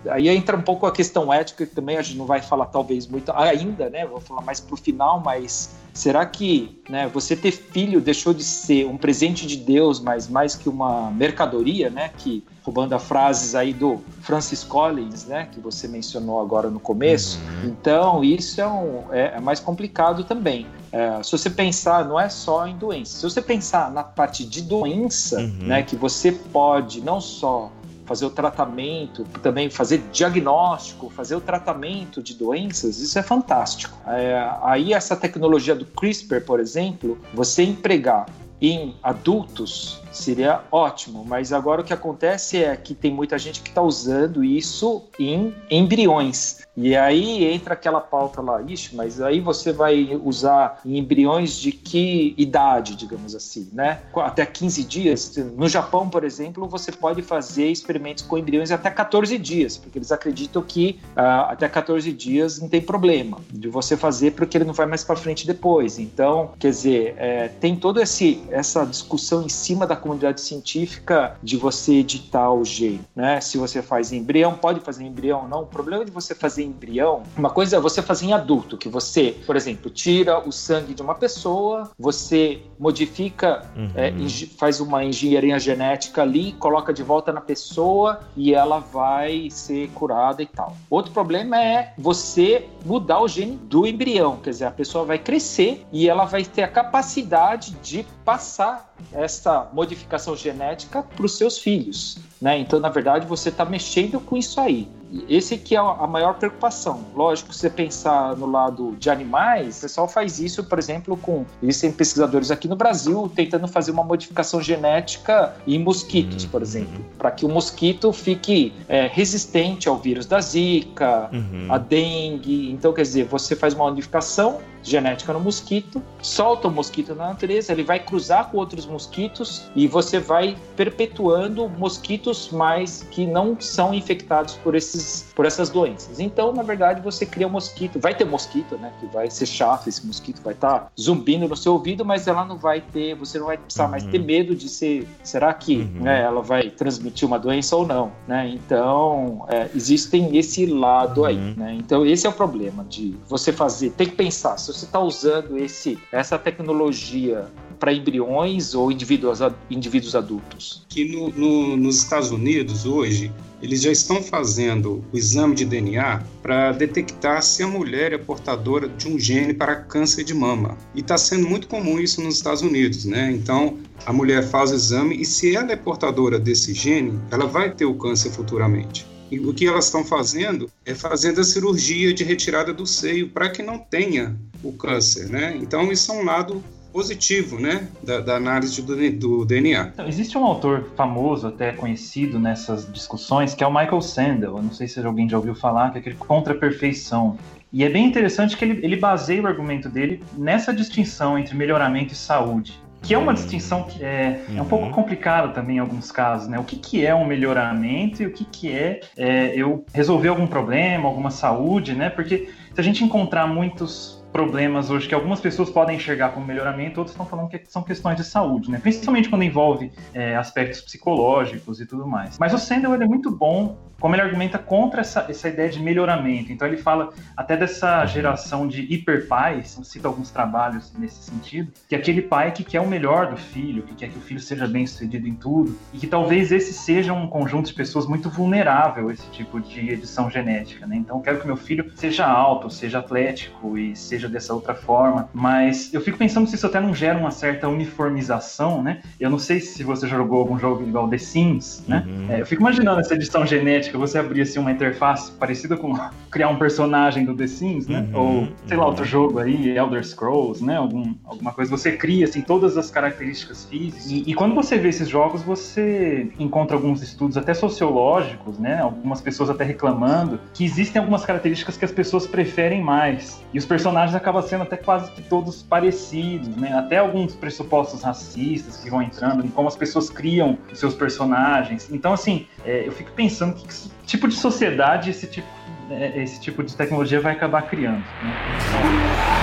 aí entra um pouco a questão ética, que também a gente não vai falar talvez muito ainda, né? Vou falar mais pro final, mas Será que né, você ter filho deixou de ser um presente de Deus, mas mais que uma mercadoria, né? Que roubando as frases aí do Francis Collins, né? Que você mencionou agora no começo. Uhum. Então isso é, um, é, é mais complicado também. É, se você pensar, não é só em doença. Se você pensar na parte de doença, uhum. né? Que você pode não só fazer o tratamento, também fazer diagnóstico, fazer o tratamento de doenças, isso é fantástico. É, aí essa tecnologia do CRISPR, por exemplo, você empregar em adultos seria ótimo, mas agora o que acontece é que tem muita gente que está usando isso em embriões. E aí entra aquela pauta lá, ixi, mas aí você vai usar em embriões de que idade, digamos assim, né? Até 15 dias. No Japão, por exemplo, você pode fazer experimentos com embriões até 14 dias, porque eles acreditam que uh, até 14 dias não tem problema de você fazer, porque ele não vai mais para frente depois. Então, quer dizer, é, tem toda essa discussão em cima da comunidade científica de você editar o gene, né? Se você faz em embrião, pode fazer em embrião ou não. O problema de você fazer embrião, uma coisa é você fazer em adulto, que você, por exemplo, tira o sangue de uma pessoa, você modifica, uhum. é, faz uma engenharia genética ali, coloca de volta na pessoa e ela vai ser curada e tal. Outro problema é você mudar o gene do embrião, quer dizer, a pessoa vai crescer e ela vai ter a capacidade de passar essa modificação genética para os seus filhos. Né? Então, na verdade, você está mexendo com isso aí. Esse que é a maior preocupação. Lógico, se você pensar no lado de animais, o pessoal faz isso, por exemplo, com. Existem pesquisadores aqui no Brasil tentando fazer uma modificação genética em mosquitos, por exemplo, para que o mosquito fique é, resistente ao vírus da Zika, uhum. a dengue. Então, quer dizer, você faz uma modificação genética no mosquito, solta o mosquito na natureza, ele vai cruzar com outros mosquitos e você vai perpetuando mosquitos mais que não são infectados por, esses, por essas doenças. Então, na verdade, você cria um mosquito, vai ter mosquito, né? Que vai ser chato, esse mosquito vai estar tá zumbindo no seu ouvido, mas ela não vai ter, você não vai precisar uhum. mais ter medo de ser, será que uhum. né, ela vai transmitir uma doença ou não, né? Então, é, existem esse lado uhum. aí, né? Então, esse é o problema de você fazer, tem que pensar, se você está usando esse, essa tecnologia para embriões ou indivíduos, indivíduos adultos? Que no, no, nos Estados Unidos, hoje, eles já estão fazendo o exame de DNA para detectar se a mulher é portadora de um gene para câncer de mama. E está sendo muito comum isso nos Estados Unidos, né? Então, a mulher faz o exame e se ela é portadora desse gene, ela vai ter o câncer futuramente. E o que elas estão fazendo é fazendo a cirurgia de retirada do seio para que não tenha o câncer, né? Então isso é um lado positivo, né, da, da análise do, do DNA. Então, existe um autor famoso, até conhecido nessas discussões, que é o Michael Sandel. Eu não sei se alguém já ouviu falar, que é aquele contra a perfeição. E é bem interessante que ele, ele baseia o argumento dele nessa distinção entre melhoramento e saúde que é uma distinção que é, uhum. é um pouco uhum. complicada também em alguns casos, né? O que, que é um melhoramento e o que, que é, é eu resolver algum problema, alguma saúde, né? Porque se a gente encontrar muitos problemas hoje que algumas pessoas podem enxergar como melhoramento, outros estão falando que são questões de saúde, né? Principalmente quando envolve é, aspectos psicológicos e tudo mais. Mas o Sandel é muito bom como ele argumenta contra essa, essa ideia de melhoramento. Então ele fala até dessa geração de hiperpais, cita alguns trabalhos nesse sentido, que é aquele pai que quer o melhor do filho, que quer que o filho seja bem sucedido em tudo, e que talvez esse seja um conjunto de pessoas muito vulnerável a esse tipo de edição genética, né? Então eu quero que meu filho seja alto, seja atlético e seja dessa outra forma, mas eu fico pensando se isso até não gera uma certa uniformização, né? Eu não sei se você jogou algum jogo igual The Sims, né? Uhum. É, eu fico imaginando essa edição genética você abrir assim, uma interface parecida com criar um personagem do The Sims, né? Uhum, Ou, sei lá, outro jogo aí, Elder Scrolls, né? Algum, alguma coisa. Você cria, assim, todas as características físicas. E, e, quando você vê esses jogos, você encontra alguns estudos até sociológicos, né? Algumas pessoas até reclamando que existem algumas características que as pessoas preferem mais. E os personagens acabam sendo até quase que todos parecidos, né? Até alguns pressupostos racistas que vão entrando, em como as pessoas criam os seus personagens. Então, assim, é, eu fico pensando que tipo de sociedade esse tipo, é, esse tipo de tecnologia vai acabar criando. Né? O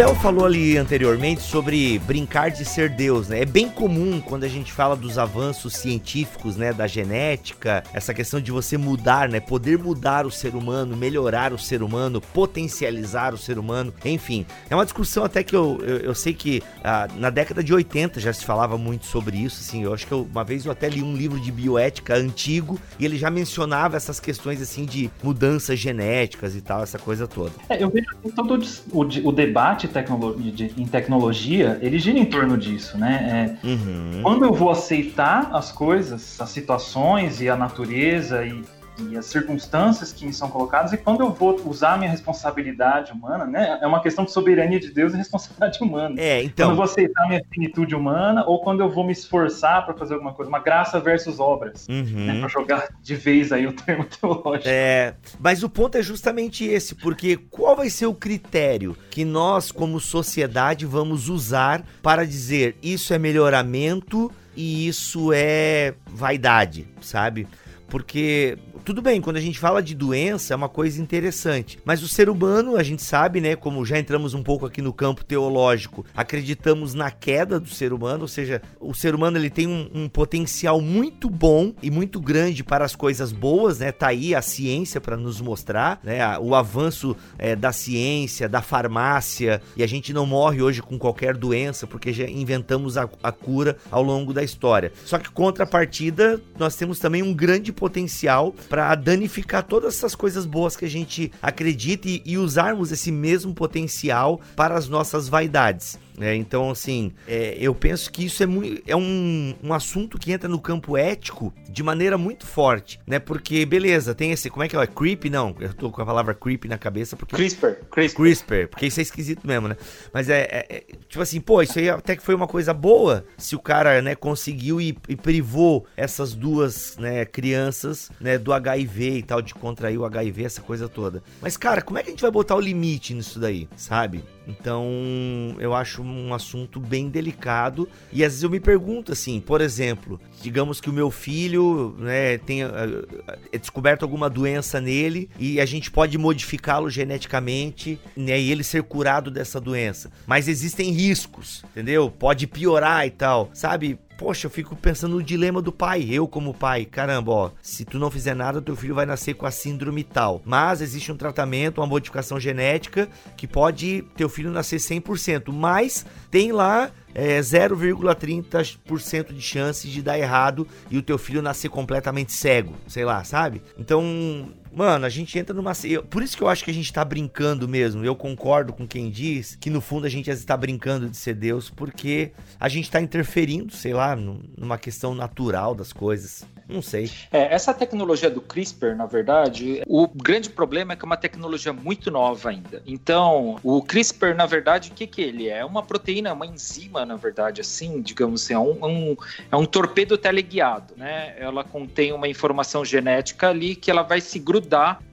Léo falou ali anteriormente sobre brincar de ser Deus, né? É bem comum quando a gente fala dos avanços científicos, né, da genética, essa questão de você mudar, né, poder mudar o ser humano, melhorar o ser humano, potencializar o ser humano, enfim. É uma discussão até que eu, eu, eu sei que ah, na década de 80 já se falava muito sobre isso, assim, eu acho que eu, uma vez eu até li um livro de bioética antigo e ele já mencionava essas questões, assim, de mudanças genéticas e tal, essa coisa toda. É, eu vejo todo o, o debate de, em tecnologia, ele gira em torno disso, né? É, uhum. Quando eu vou aceitar as coisas, as situações e a natureza e e as circunstâncias que me são colocadas e quando eu vou usar a minha responsabilidade humana, né? É uma questão de soberania de Deus e responsabilidade humana. É, então. Quando eu vou aceitar a minha finitude humana ou quando eu vou me esforçar para fazer alguma coisa, uma graça versus obras, uhum. né? Para jogar de vez aí o termo teológico. É, mas o ponto é justamente esse, porque qual vai ser o critério que nós, como sociedade, vamos usar para dizer isso é melhoramento e isso é vaidade, sabe? Porque tudo bem, quando a gente fala de doença é uma coisa interessante, mas o ser humano, a gente sabe, né, como já entramos um pouco aqui no campo teológico, acreditamos na queda do ser humano, ou seja, o ser humano ele tem um, um potencial muito bom e muito grande para as coisas boas, né? Tá aí a ciência para nos mostrar, né? O avanço é, da ciência, da farmácia e a gente não morre hoje com qualquer doença porque já inventamos a, a cura ao longo da história. Só que contrapartida, nós temos também um grande potencial para danificar todas essas coisas boas que a gente acredita e, e usarmos esse mesmo potencial para as nossas vaidades. É, então, assim, é, eu penso que isso é, muito, é um, um assunto que entra no campo ético de maneira muito forte, né? Porque, beleza, tem esse, como é que é? Creep? Não, eu tô com a palavra creep na cabeça porque... CRISPR. CRISPR, CRISPR porque isso é esquisito mesmo, né? Mas é, é, é, tipo assim, pô, isso aí até que foi uma coisa boa se o cara, né, conseguiu e, e privou essas duas, né, crianças, né, do HIV e tal, de contrair o HIV, essa coisa toda. Mas, cara, como é que a gente vai botar o limite nisso daí, sabe? Então, eu acho um assunto bem delicado. E às vezes eu me pergunto assim, por exemplo, digamos que o meu filho né, tenha é descoberto alguma doença nele e a gente pode modificá-lo geneticamente né, e ele ser curado dessa doença. Mas existem riscos, entendeu? Pode piorar e tal, sabe? Poxa, eu fico pensando no dilema do pai, eu como pai, caramba, ó, se tu não fizer nada, teu filho vai nascer com a síndrome tal. Mas existe um tratamento, uma modificação genética que pode teu filho nascer 100%, mas tem lá é, 0,30% de chance de dar errado e o teu filho nascer completamente cego, sei lá, sabe? Então, mano, a gente entra numa. por isso que eu acho que a gente tá brincando mesmo. Eu concordo com quem diz que no fundo a gente está brincando de ser Deus, porque a gente tá interferindo, sei lá, num- numa questão natural das coisas. Não sei. É, essa tecnologia do CRISPR, na verdade, o grande problema é que é uma tecnologia muito nova ainda. Então, o CRISPR, na verdade, o que, que ele é? É uma proteína, uma enzima, na verdade, assim, digamos assim, é um, um- é um torpedo teleguiado, né? Ela contém uma informação genética ali que ela vai se grudar.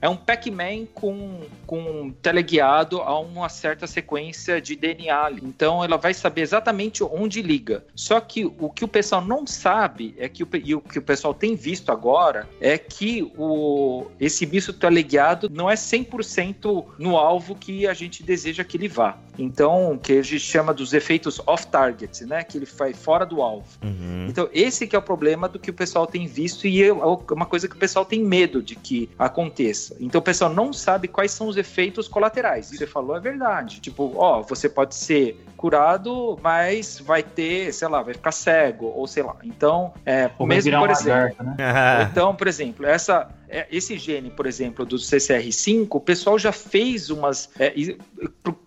É um Pac-Man com, com teleguiado a uma certa sequência de DNA. Então, ela vai saber exatamente onde liga. Só que o que o pessoal não sabe é que o, e o que o pessoal tem visto agora é que o, esse misto teleguiado não é 100% no alvo que a gente deseja que ele vá. Então, que a gente chama dos efeitos off-target, né? Que ele vai fora do alvo. Uhum. Então, esse que é o problema do que o pessoal tem visto e é uma coisa que o pessoal tem medo de que aconteça. Então, o pessoal não sabe quais são os efeitos colaterais. Você falou é verdade. Tipo, ó, você pode ser curado, mas vai ter, sei lá, vai ficar cego, ou sei lá. Então, é, Ou mesmo por exemplo. né? Então, por exemplo, essa, esse gene, por exemplo, do CCR5, o pessoal já fez umas. é,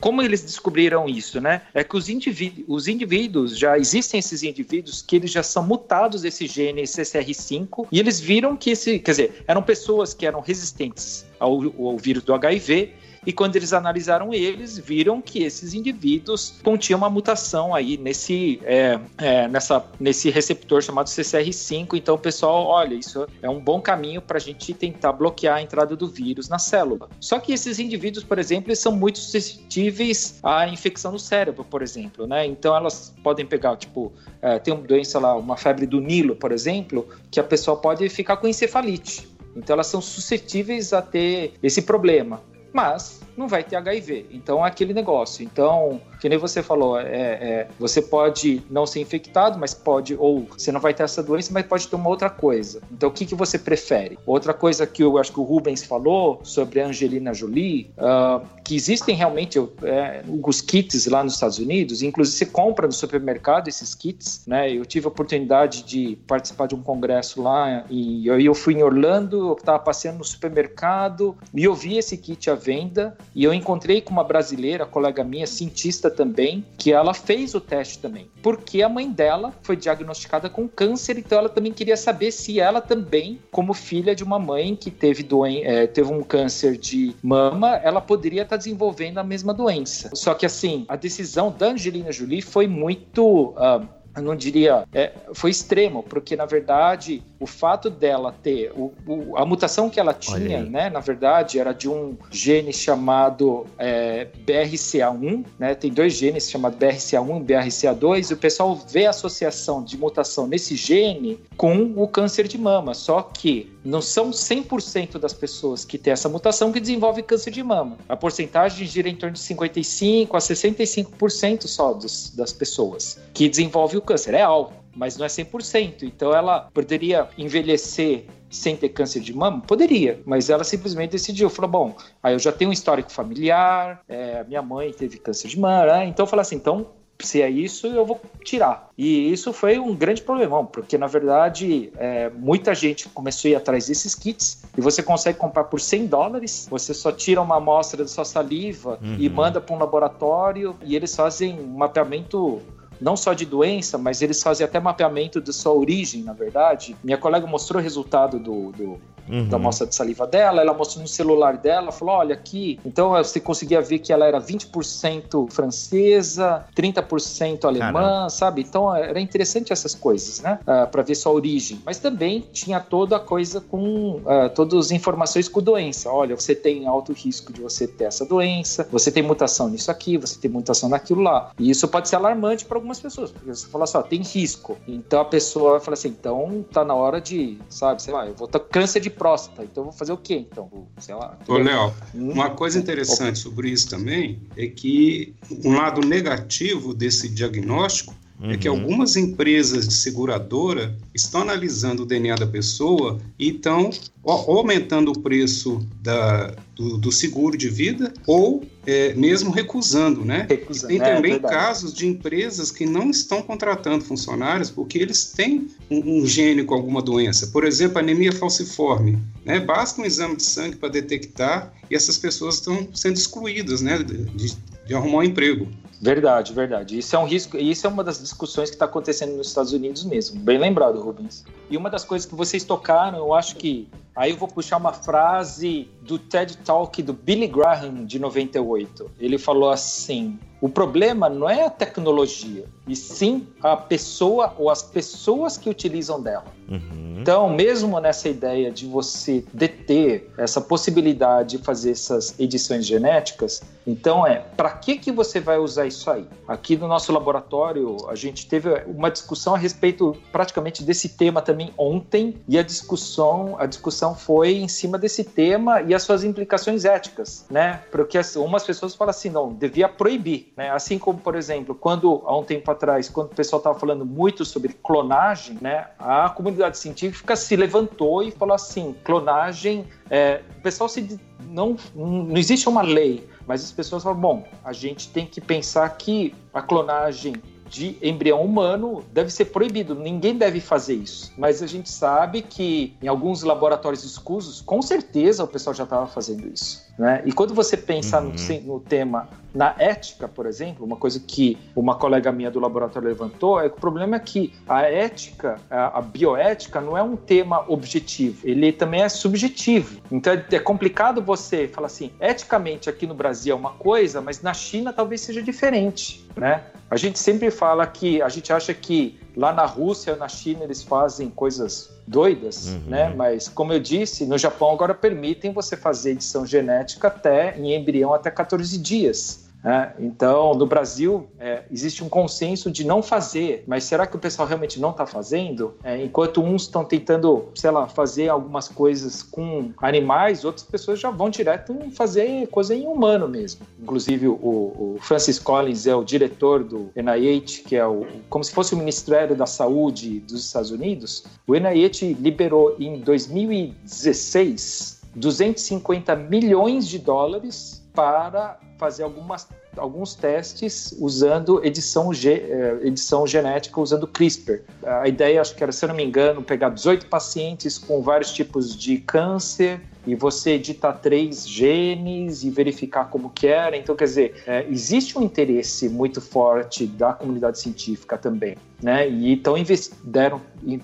como eles descobriram isso, né? É que os, indivíduos, os indivíduos, já existem esses indivíduos que eles já são mutados desse gene CCR5 e eles viram que esse. Quer dizer, eram pessoas que eram resistentes ao, ao vírus do HIV. E quando eles analisaram eles, viram que esses indivíduos continham uma mutação aí nesse, é, é, nessa, nesse receptor chamado CCR5. Então, pessoal, olha, isso é um bom caminho para a gente tentar bloquear a entrada do vírus na célula. Só que esses indivíduos, por exemplo, são muito suscetíveis à infecção no cérebro, por exemplo, né? Então, elas podem pegar, tipo, é, tem uma doença lá, uma febre do Nilo, por exemplo, que a pessoa pode ficar com encefalite. Então, elas são suscetíveis a ter esse problema. Mas não vai ter HIV. Então é aquele negócio. Então, que nem você falou, é, é, você pode não ser infectado, mas pode, ou você não vai ter essa doença, mas pode ter uma outra coisa. Então, o que, que você prefere? Outra coisa que eu acho que o Rubens falou sobre a Angelina Jolie, ah, que existem realmente é, os kits lá nos Estados Unidos, inclusive você compra no supermercado esses kits, né? Eu tive a oportunidade de participar de um congresso lá e eu, eu fui em Orlando, eu estava passeando no supermercado e eu vi esse kit à venda e eu encontrei com uma brasileira, colega minha, cientista também, que ela fez o teste também, porque a mãe dela foi diagnosticada com câncer, então ela também queria saber se ela também, como filha de uma mãe que teve, doen é, teve um câncer de mama, ela poderia estar desenvolvendo a mesma doença. Só que assim, a decisão da Angelina Jolie foi muito. ah, eu não diria, é, foi extremo, porque na verdade o fato dela ter o, o- a mutação que ela tinha, né, na verdade era de um gene chamado é, BRCA1, né, tem dois genes chamados BRCA1 e BRCA2, e o pessoal vê a associação de mutação nesse gene com o câncer de mama, só que não são 100% das pessoas que têm essa mutação que desenvolvem câncer de mama. A porcentagem gira em torno de 55 a 65% só dos, das pessoas que desenvolvem o câncer. É alto, mas não é 100%. Então ela poderia envelhecer sem ter câncer de mama? Poderia, mas ela simplesmente decidiu, falou, bom, aí eu já tenho um histórico familiar, é, minha mãe teve câncer de mama, né? então eu falei assim, então se é isso, eu vou tirar. E isso foi um grande problemão, porque na verdade é, muita gente começou a ir atrás desses kits e você consegue comprar por 100 dólares. Você só tira uma amostra da sua saliva e Uhum. manda para um laboratório e eles fazem um mapeamento não só de doença, mas eles fazem até mapeamento da sua origem, na verdade. Minha colega mostrou o resultado do, do, Uhum. da amostra de saliva dela, ela mostrou no celular dela, falou, olha aqui, então você conseguia ver que ela era 20% francesa, 30% alemã, Caramba. sabe? Então era interessante essas coisas, né? Ah, para ver sua origem. Mas também tinha toda a coisa com ah, todas as informações com doença. Olha, você tem alto risco de você ter essa doença, você tem mutação nisso aqui, você tem mutação naquilo lá. E isso pode ser alarmante para algumas pessoas, porque você fala assim, ó, tem risco. Então a pessoa vai falar assim, então tá na hora de, sabe, sei lá, eu vou ter câncer de próstata, então eu vou fazer o quê? Então, sei lá. Ô, Léo, Hum? uma coisa interessante sobre isso também é que um lado negativo desse diagnóstico uhum. é que uhum. algumas empresas de seguradora estão analisando o DNA da pessoa e estão aumentando o preço da, do, do seguro de vida ou é, mesmo recusando, né? Recusando, tem é, também é casos de empresas que não estão contratando funcionários porque eles têm um, um gene com alguma doença. Por exemplo, anemia falciforme. Né? Basta um exame de sangue para detectar e essas pessoas estão sendo excluídas né? de, de arrumar um emprego. Verdade, verdade. Isso é um risco, e isso é uma das discussões que está acontecendo nos Estados Unidos mesmo. Bem lembrado, Rubens. E uma das coisas que vocês tocaram, eu acho que Aí eu vou puxar uma frase do TED Talk do Billy Graham de 98. Ele falou assim: o problema não é a tecnologia, e sim a pessoa ou as pessoas que utilizam dela. Uhum. Então, mesmo nessa ideia de você deter essa possibilidade de fazer essas edições genéticas, então é para que que você vai usar isso aí? Aqui no nosso laboratório a gente teve uma discussão a respeito praticamente desse tema também ontem e a discussão a discussão foi em cima desse tema e as suas implicações éticas, né? Porque umas pessoas falam assim, não, devia proibir, né? Assim como, por exemplo, quando há um tempo atrás, quando o pessoal estava falando muito sobre clonagem, né? A comunidade científica se levantou e falou assim, clonagem, é, o pessoal se não não existe uma lei, mas as pessoas falam, bom, a gente tem que pensar que a clonagem de embrião humano deve ser proibido. Ninguém deve fazer isso. Mas a gente sabe que em alguns laboratórios escusos, com certeza o pessoal já estava fazendo isso. Né? E quando você pensa uhum. no, no, tema na ética, por exemplo, uma coisa que uma colega minha do laboratório levantou é que o problema é que a ética, a, a bioética, não é um tema objetivo, ele também é subjetivo. Então é, é complicado você falar assim, eticamente aqui no Brasil é uma coisa, mas na China talvez seja diferente. Né? A gente sempre fala que a gente acha que lá na Rússia, na China, eles fazem coisas doidas, uhum. né? Mas como eu disse, no Japão agora permitem você fazer edição genética até em embrião até 14 dias. É, então, no Brasil, é, existe um consenso de não fazer, mas será que o pessoal realmente não está fazendo? É, enquanto uns estão tentando, sei lá, fazer algumas coisas com animais, outras pessoas já vão direto fazer coisa em humano mesmo. Inclusive, o, o Francis Collins é o diretor do NIH, que é o, como se fosse o Ministério da Saúde dos Estados Unidos. O NIH liberou em 2016 250 milhões de dólares para fazer algumas, alguns testes usando edição, ge, eh, edição genética usando CRISPR. A ideia, acho que era, se eu não me engano, pegar 18 pacientes com vários tipos de câncer e você editar três genes e verificar como que era. Então, quer dizer, é, existe um interesse muito forte da comunidade científica também, né? E então deram,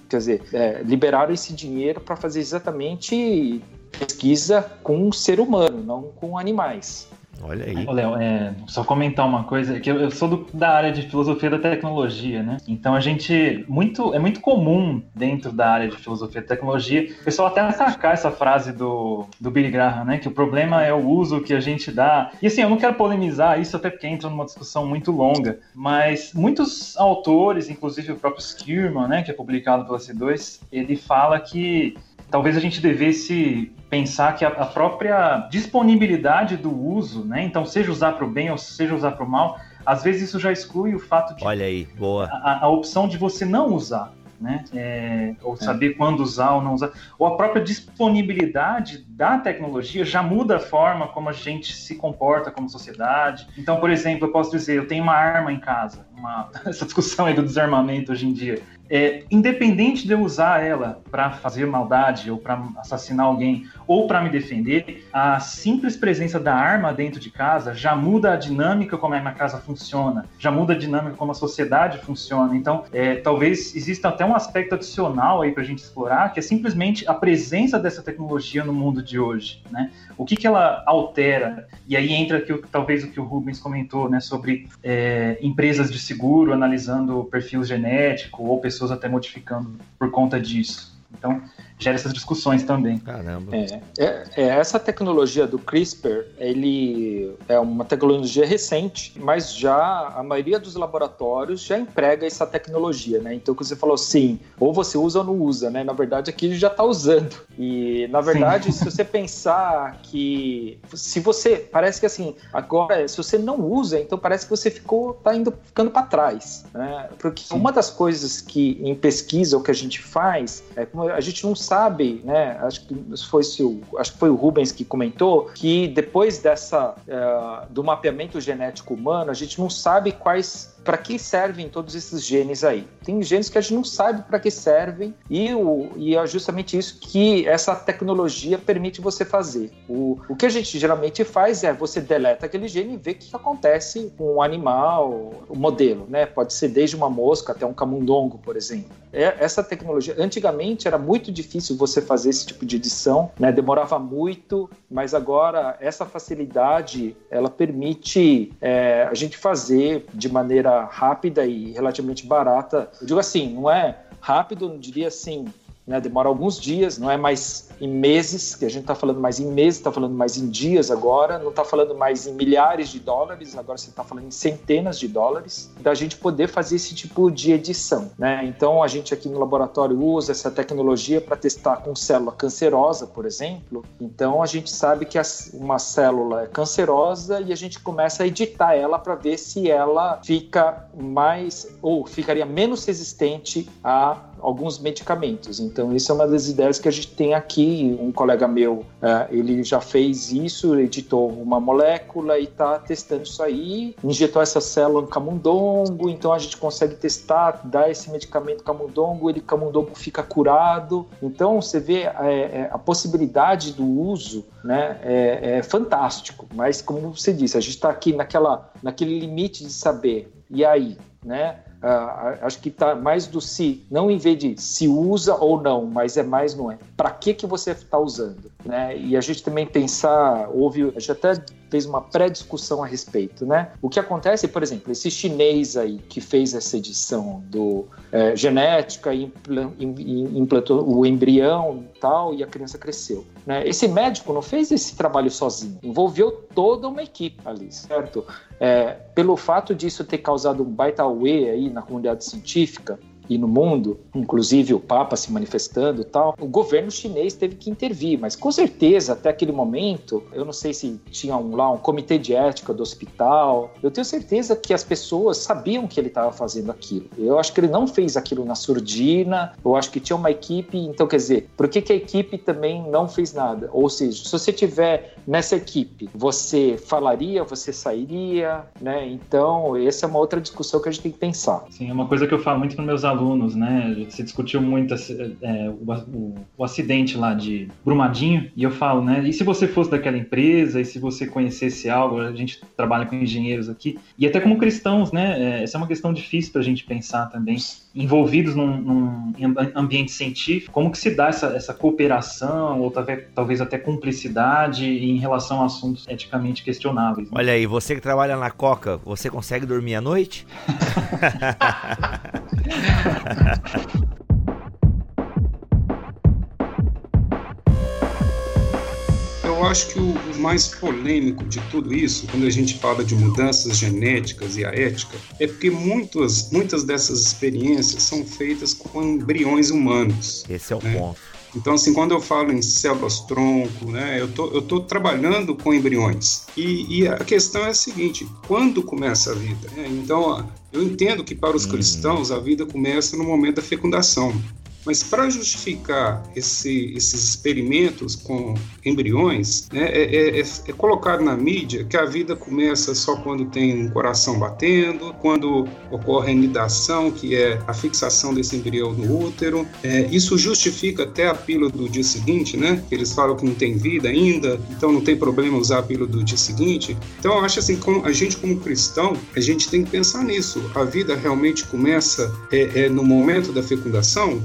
quer dizer, é, liberaram esse dinheiro para fazer exatamente pesquisa com ser humano, não com animais. Olha aí. Ô, Léo, é, só comentar uma coisa, que eu, eu sou do, da área de filosofia da tecnologia, né? Então a gente, muito, é muito comum dentro da área de filosofia da tecnologia, o pessoal até atacar essa frase do, do Billy Graham, né? Que o problema é o uso que a gente dá. E assim, eu não quero polemizar isso até porque entra numa discussão muito longa, mas muitos autores, inclusive o próprio Skirman, né? Que é publicado pela C2, ele fala que talvez a gente devesse pensar que a, a própria disponibilidade do uso, né? Então, seja usar para o bem ou seja usar para o mal, às vezes isso já exclui o fato de. Olha aí, boa. A, a opção de você não usar. Né? É, ou é. saber quando usar ou não usar, ou a própria disponibilidade da tecnologia já muda a forma como a gente se comporta como sociedade. Então, por exemplo, eu posso dizer, eu tenho uma arma em casa, uma, essa discussão aí do desarmamento hoje em dia é, independente de eu usar ela para fazer maldade ou para assassinar alguém ou para me defender, a simples presença da arma dentro de casa já muda a dinâmica como a minha casa funciona, já muda a dinâmica como a sociedade funciona. Então, é, talvez exista até um aspecto adicional aí para a gente explorar, que é simplesmente a presença dessa tecnologia no mundo de hoje, né? O que, que ela altera? E aí entra que, talvez o que o Rubens comentou, né, sobre é, empresas de seguro analisando perfil genético ou pessoas até modificando por conta disso. Então, gera essas discussões também. Caramba. É, é, é, essa tecnologia do CRISPR, ele é uma tecnologia recente, mas já a maioria dos laboratórios já emprega essa tecnologia, né? Então, que você falou sim, ou você usa ou não usa, né? Na verdade, aqui já está usando. E, na verdade, sim. se você pensar que se você parece que assim, agora se você não usa, então parece que você ficou tá indo ficando para trás, né? Porque sim. uma das coisas que em pesquisa o que a gente faz é como a gente não sabe, né? Acho que foi o, acho que foi o Rubens que comentou que depois dessa uh, do mapeamento genético humano, a gente não sabe quais para que servem todos esses genes aí? Tem genes que a gente não sabe para que servem e, o, e é justamente isso que essa tecnologia permite você fazer. O, o que a gente geralmente faz é você deleta aquele gene e vê o que acontece com o animal, o modelo, né? Pode ser desde uma mosca até um camundongo, por exemplo. É, essa tecnologia, antigamente era muito difícil você fazer esse tipo de edição, né? Demorava muito, mas agora essa facilidade ela permite é, a gente fazer de maneira rápida e relativamente barata. Eu digo assim, não é rápido, não diria assim, né, demora alguns dias, não é mais em meses, que a gente está falando mais em meses, está falando mais em dias agora, não está falando mais em milhares de dólares, agora você está falando em centenas de dólares, da gente poder fazer esse tipo de edição. Né? Então a gente aqui no laboratório usa essa tecnologia para testar com célula cancerosa, por exemplo. Então a gente sabe que uma célula é cancerosa e a gente começa a editar ela para ver se ela fica mais ou ficaria menos resistente a alguns medicamentos. Então, isso é uma das ideias que a gente tem aqui. Um colega meu, uh, ele já fez isso, editou uma molécula e está testando isso aí, injetou essa célula no camundongo, então a gente consegue testar, dar esse medicamento camundongo, ele camundongo fica curado. Então, você vê é, é, a possibilidade do uso né, é, é fantástico. Mas, como você disse, a gente está aqui naquela, naquele limite de saber. E aí, né? Uh, acho que está mais do se, não em vez de se usa ou não, mas é mais não é. Para que que você está usando, né? E a gente também pensar, houve, a gente até fez uma pré-discussão a respeito, né? O que acontece, por exemplo, esse chinês aí que fez essa edição do é, genética e implantou o embrião e tal e a criança cresceu, né? Esse médico não fez esse trabalho sozinho, envolveu toda uma equipe ali, certo? É, pelo fato disso ter causado um baita away aí na comunidade científica, e no mundo, inclusive o Papa se manifestando e tal, o governo chinês teve que intervir, mas com certeza até aquele momento, eu não sei se tinha um, lá um comitê de ética do hospital, eu tenho certeza que as pessoas sabiam que ele estava fazendo aquilo. Eu acho que ele não fez aquilo na surdina, eu acho que tinha uma equipe, então quer dizer, por que, que a equipe também não fez nada? Ou seja, se você tiver nessa equipe, você falaria, você sairia, né? Então, essa é uma outra discussão que a gente tem que pensar. Sim, é uma coisa que eu falo muito para meus alunos alunos, né? Se discutiu muito é, o, o, o, acidente lá de Brumadinho, e eu falo, né? E se você fosse daquela empresa, e se você conhecesse algo, a gente trabalha com engenheiros aqui, e até como cristãos, né? É, essa é uma questão difícil para a gente pensar também, envolvidos num, num, ambiente científico, como que se dá essa, essa cooperação, ou talvez, talvez até cumplicidade em relação a assuntos eticamente questionáveis. Né? Olha aí, você que trabalha na Coca, você consegue dormir à noite? Eu acho que o mais polêmico de tudo isso, quando a gente fala de mudanças genéticas e a ética, é porque muitas, muitas dessas experiências são feitas com embriões humanos. Esse é o né? ponto. Então, assim, quando eu falo em células-tronco, né, eu tô, eu tô trabalhando com embriões. E, e, a questão é a seguinte: quando começa a vida? Né? Então, eu entendo que para os uhum. cristãos a vida começa no momento da fecundação. Mas para justificar esse, esses experimentos com embriões, né, é, é, é, é, colocado na mídia que a vida começa só quando tem um coração batendo, quando ocorre a nidação, que é a fixação desse embrião no útero. É, isso justifica até a pílula do dia seguinte, né? Eles falam que não tem vida ainda, então não tem problema usar a pílula do dia seguinte. Então eu acho assim, como, a gente como cristão, a gente tem que pensar nisso. A vida realmente começa é, é no momento da fecundação,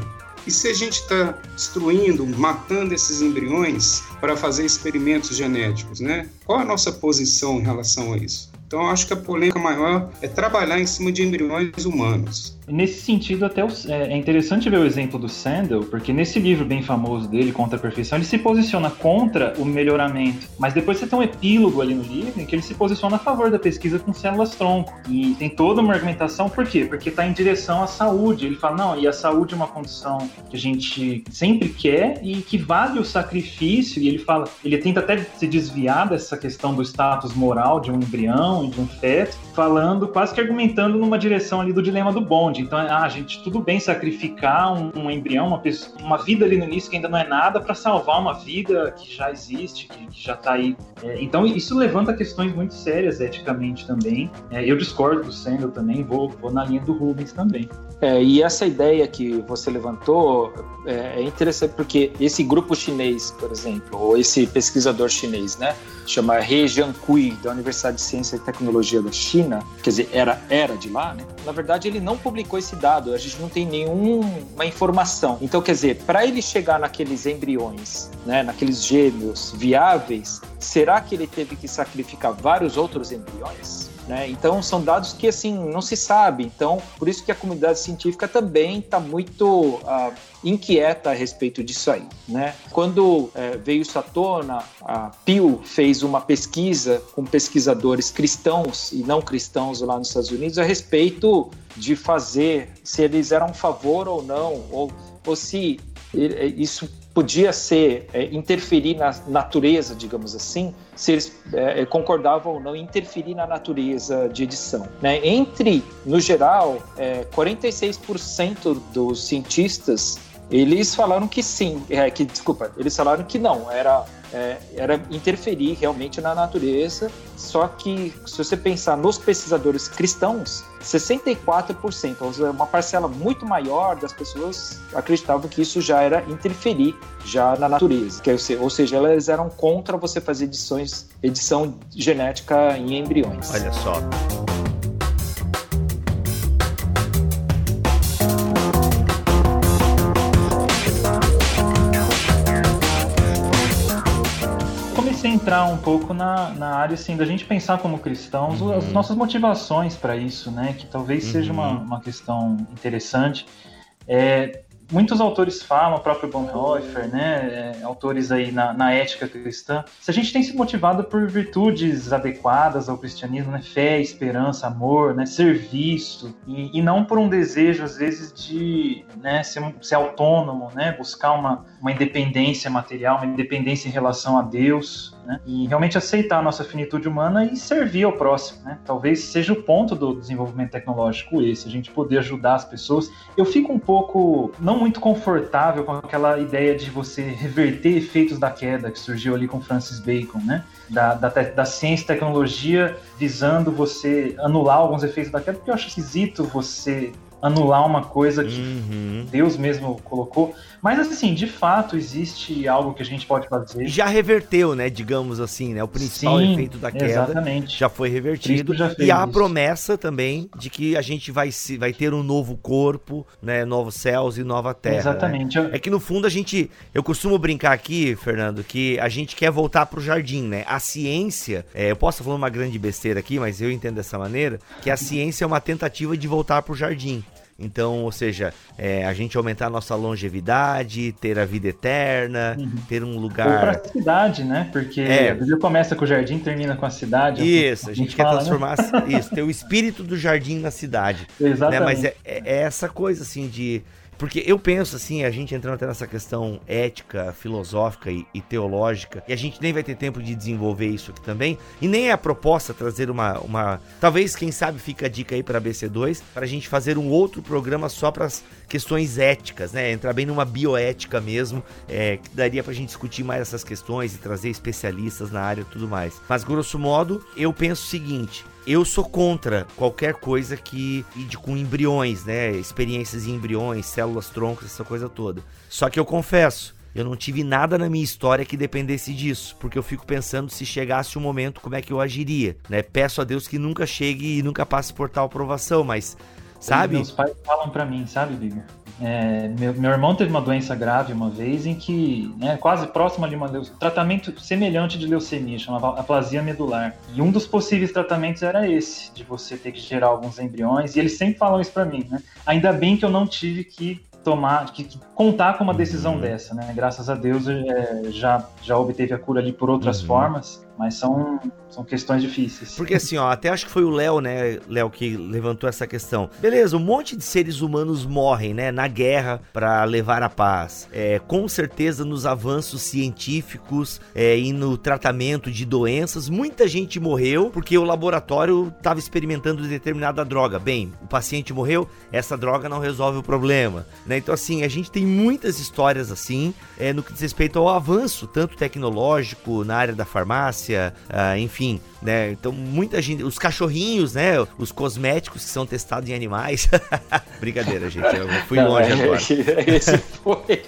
e se a gente está destruindo, matando esses embriões para fazer experimentos genéticos, né? Qual a nossa posição em relação a isso? Então, acho que a polêmica maior é trabalhar em cima de embriões humanos. Nesse sentido, até é, é interessante ver o exemplo do Sandel, porque nesse livro bem famoso dele, Contra a Perfeição, ele se posiciona contra o melhoramento. Mas depois você tem um epílogo ali no livro em que ele se posiciona a favor da pesquisa com células-tronco. E tem toda uma argumentação, por quê? Porque está em direção à saúde. Ele fala, não, e a saúde é uma condição que a gente sempre quer e que vale o sacrifício. E ele fala, ele tenta até se desviar dessa questão do status moral de um embrião de um feto, falando, quase que argumentando numa direção ali do dilema do bonde. Então, ah, gente, tudo bem sacrificar um, um embrião, uma, pessoa, uma vida ali no início que ainda não é nada, para salvar uma vida que já existe, que, que já está aí. É, então, isso levanta questões muito sérias eticamente também. É, eu discordo do Sandel também, vou, vou na linha do Rubens também. É, e essa ideia que você levantou é, é, interessante porque esse grupo chinês, por exemplo, ou esse pesquisador chinês, né, chama He Jiankui, da Universidade de Ciência e Tecnologia da China, quer dizer, era, era de lá, né? Na verdade, ele não publicou esse dado, a gente não tem nenhuma informação. Então, quer dizer, para ele chegar naqueles embriões, né, naqueles gêmeos viáveis, será que ele teve que sacrificar vários outros embriões? Né? Então são dados que assim não se sabe. Então por isso que a comunidade científica também está muito uh, inquieta a respeito disso aí. Né? Quando é, veio isso à tona, a Pew fez uma pesquisa com pesquisadores cristãos e não cristãos lá nos Estados Unidos a respeito de fazer se eles eram a favor ou não, ou, ou se isso podia ser é, interferir na natureza, digamos assim, se eles é, concordavam ou não interferir na natureza de edição. Né? Entre, no geral, é, 46% dos cientistas eles falaram que sim, é, que desculpa, eles falaram que não, era é, era interferir realmente na natureza. Só que, se você pensar nos pesquisadores cristãos, 64%, ou seja, uma parcela muito maior das pessoas acreditavam que isso já era interferir já na natureza. Que, ou seja, elas eram contra você fazer edições, edição genética em embriões. Olha só. Entrar um pouco na, na área assim, da gente pensar como cristãos, uhum. as nossas motivações para isso, né? Que talvez uhum. seja uma, uhum. uma questão interessante. É, muitos autores falam, o próprio Bonhoeffer, né, é, autores aí na, na, ética cristã, se a gente tem se motivado por virtudes adequadas ao cristianismo, né, fé, esperança, amor, né, serviço, e, e não por um desejo, às vezes, de né, ser, ser autônomo, né, buscar uma, uma independência material, uma independência em relação a Deus, né? E realmente aceitar a nossa finitude humana e servir ao próximo, né? Talvez seja o ponto do desenvolvimento tecnológico esse, a gente poder ajudar as pessoas. Eu fico um pouco, não muito confortável com aquela ideia de você reverter efeitos da queda que surgiu ali com Francis Bacon, né? Da, da, da ciência e tecnologia visando você anular alguns efeitos da queda, porque eu acho esquisito você anular uma coisa que uhum. Deus mesmo colocou. Mas assim, de fato, existe algo que a gente pode fazer. Já reverteu, né? Digamos assim, né? O principal Sim, efeito da queda exatamente. já foi revertido. Já e há a promessa também de que a gente vai, vai ter um novo corpo, né? Novos céus e nova terra. Né? Exatamente. Né? É que no fundo a gente. Eu costumo brincar aqui, Fernando, que a gente quer voltar pro jardim, né? A ciência. É, eu posso estar falando uma grande besteira aqui, mas eu entendo dessa maneira, que a ciência é uma tentativa de voltar pro jardim. Então, ou seja, é, a gente aumentar a nossa longevidade, ter a vida eterna, uhum. ter um lugar. Ou pra cidade, né? Porque é. o começa com o jardim termina com a cidade. Isso, a gente, a gente quer fala, né? transformar né? isso, ter o espírito do jardim na cidade. Exatamente. Né? Mas é, é, é essa coisa assim de porque eu penso assim, a gente entrando até nessa questão ética, filosófica e, e, teológica, e a gente nem vai ter tempo de desenvolver isso aqui também, e nem é a proposta trazer uma. uma talvez, quem sabe, fica a dica aí para a BC2, para a gente fazer um outro programa só para as questões éticas, né? Entrar bem numa bioética mesmo, é, que daria para a gente discutir mais essas questões e trazer especialistas na área e tudo mais. Mas, grosso modo, eu penso o seguinte: eu sou contra qualquer coisa que com embriões, né? Experiências em embriões, células troncos, essa coisa toda. Só que eu confesso, eu não tive nada na minha história que dependesse disso, porque eu fico pensando se chegasse o um momento como é que eu agiria, né? Peço a Deus que nunca chegue e nunca passe por tal aprovação, mas sabe? Meus pais falam para mim, sabe, Bíblia? É, meu, meu irmão teve uma doença grave uma vez em que, né, quase próxima de uma tratamento semelhante de leucemia, chamava aplasia medular. E um dos possíveis tratamentos era esse, de você ter que gerar alguns embriões. E eles sempre falam isso para mim, né? Ainda bem que eu não tive que tomar, que, que contar com uma decisão uhum. dessa, né? Graças a Deus é, já já obteve a cura ali por outras uhum. formas, mas são são questões difíceis. Porque assim, ó, até acho que foi o Léo, né, Léo, que levantou essa questão. Beleza, um monte de seres humanos morrem, né, na guerra para levar a paz. É, com certeza nos avanços científicos é, e no tratamento de doenças, muita gente morreu porque o laboratório estava experimentando determinada droga. Bem, o paciente morreu, essa droga não resolve o problema, né? Então assim, a gente tem muitas histórias assim, é, no que diz respeito ao avanço, tanto tecnológico, na área da farmácia, uh, enfim enfim, né? Então muita gente, os cachorrinhos, né? Os cosméticos que são testados em animais. Brincadeira, gente, eu fui não, longe é, agora. Esse foi.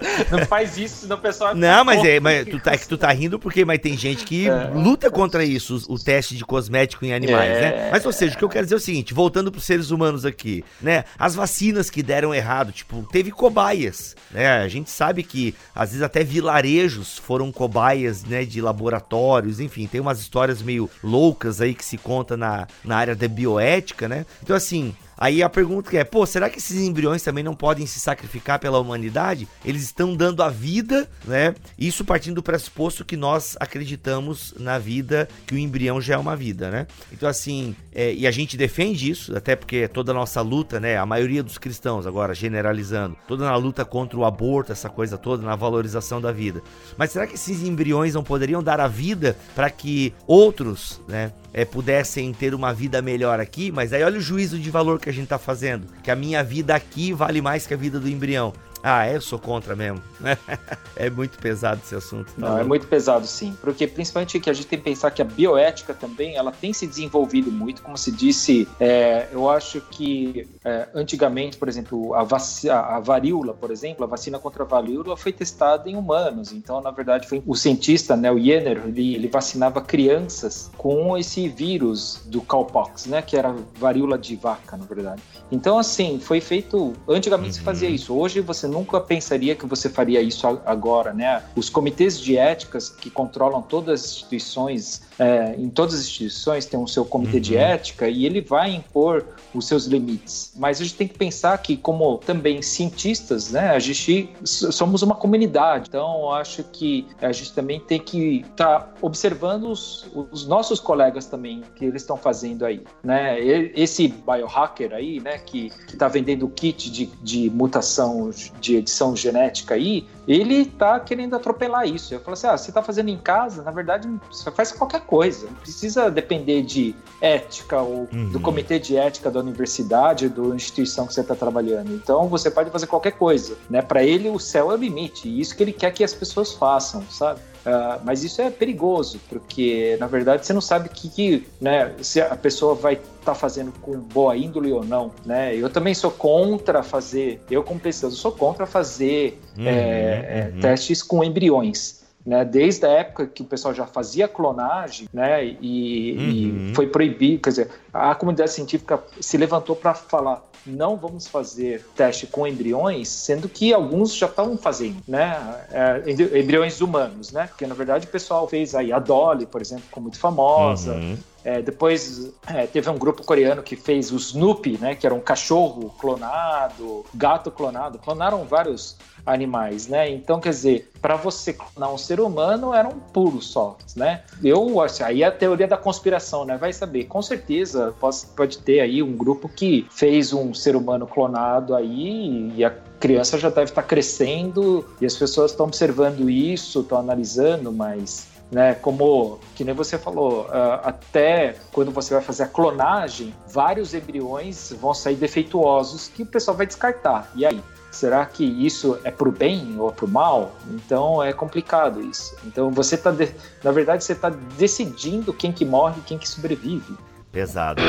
Não faz isso, senão o pessoal. Não, mas é, mas tu tá, tu tá rindo porque mas tem gente que é. luta contra isso, o, o, teste de cosmético em animais, né? é. né? Mas ou seja, o que eu quero dizer é o seguinte, voltando para os seres humanos aqui, né? As vacinas que deram errado, tipo, teve cobaias, né? A gente sabe que às vezes até vilarejos foram cobaias, né, de laboratórios, enfim, tem umas histórias histórias meio loucas aí que se conta na, na área da bioética, né? Então, assim, Aí a pergunta é, pô, será que esses embriões também não podem se sacrificar pela humanidade? Eles estão dando a vida, né? Isso partindo do pressuposto que nós acreditamos na vida, que o embrião já é uma vida, né? Então assim, é, e a gente defende isso, até porque toda a nossa luta, né? A maioria dos cristãos, agora generalizando, toda na luta contra o aborto, essa coisa toda, na valorização da vida. Mas será que esses embriões não poderiam dar a vida para que outros, né? É, pudessem ter uma vida melhor aqui, mas aí olha o juízo de valor que a gente está fazendo, que a minha vida aqui vale mais que a vida do embrião. Ah, é? eu sou contra mesmo. é muito pesado esse assunto. Tá Não, é muito pesado sim, porque principalmente que a gente tem que pensar que a bioética também, ela tem se desenvolvido muito, como se disse, é, eu acho que é, antigamente, por exemplo, a, a varíola, por exemplo, a vacina contra a varíola foi testada em humanos, então na verdade foi o cientista, né, o Jenner, ele, ele vacinava crianças com esse vírus do cowpox, né, que era varíola de vaca, na verdade. Então assim, foi feito, antigamente uhum. se fazia isso, hoje você nunca pensaria que você faria isso agora, né? Os comitês de éticas que controlam todas as instituições, é, em todas as instituições tem o seu comitê uhum. de ética e ele vai impor os seus limites. Mas a gente tem que pensar que, como também cientistas, né, a gente somos uma comunidade. Então, eu acho que a gente também tem que estar tá observando os, os, nossos colegas também que eles estão fazendo aí, né? Esse biohacker aí, né, que está vendendo o kit de, de mutação de edição genética aí, ele tá querendo atropelar isso. Eu falo assim: ah, você tá fazendo em casa, na verdade, você faz qualquer coisa. Não precisa depender de ética ou uhum. do comitê de ética da universidade, da instituição que você está trabalhando. Então você pode fazer qualquer coisa. Né? Para ele, o céu é o limite. E isso que ele quer que as pessoas façam, sabe? Uh, mas isso é perigoso, porque na verdade você não sabe que, que né, se a pessoa vai estar tá fazendo com boa índole ou não. Né? Eu também sou contra fazer, eu como pesquisador, sou contra fazer uhum, é, uhum. testes com embriões. Né, desde a época que o pessoal já fazia clonagem, né, e, uhum. e foi proibido, quer dizer, a comunidade científica se levantou para falar não vamos fazer teste com embriões, sendo que alguns já estavam fazendo, né? É, embriões humanos, né? Porque na verdade o pessoal fez aí a Dolly, por exemplo, ficou muito famosa. Uhum. É, depois é, teve um grupo coreano que fez o Snoopy, né, que era um cachorro clonado, gato clonado, clonaram vários animais, né? Então, quer dizer, para você clonar um ser humano era um pulo só, né? Eu, assim, aí é a teoria da conspiração, né? Vai saber, com certeza pode, ter aí um grupo que fez um ser humano clonado aí e a criança já deve estar crescendo e as pessoas estão observando isso, estão analisando, mas né? Como que nem você falou, uh, até quando você vai fazer a clonagem, vários embriões vão sair defeituosos que o pessoal vai descartar. E aí? Será que isso é pro bem ou pro mal? Então é complicado isso. Então você tá, de... na verdade, você está decidindo quem que morre e quem que sobrevive. Pesado.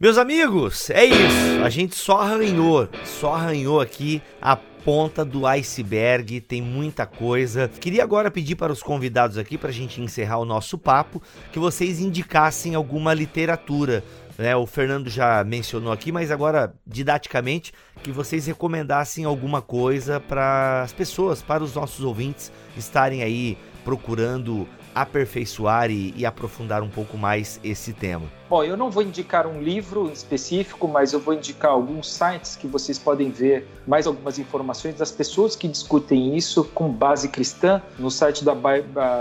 Meus amigos, é isso. A gente só arranhou, só arranhou aqui a ponta do iceberg, tem muita coisa. Queria agora pedir para os convidados aqui, para a gente encerrar o nosso papo, que vocês indicassem alguma literatura. Né? O Fernando já mencionou aqui, mas agora, didaticamente, que vocês recomendassem alguma coisa para as pessoas, para os nossos ouvintes estarem aí procurando aperfeiçoar e, e, aprofundar um pouco mais esse tema? Bom, eu não vou indicar um livro específico, mas eu vou indicar alguns sites que vocês podem ver mais algumas informações das pessoas que discutem isso com base cristã. No site da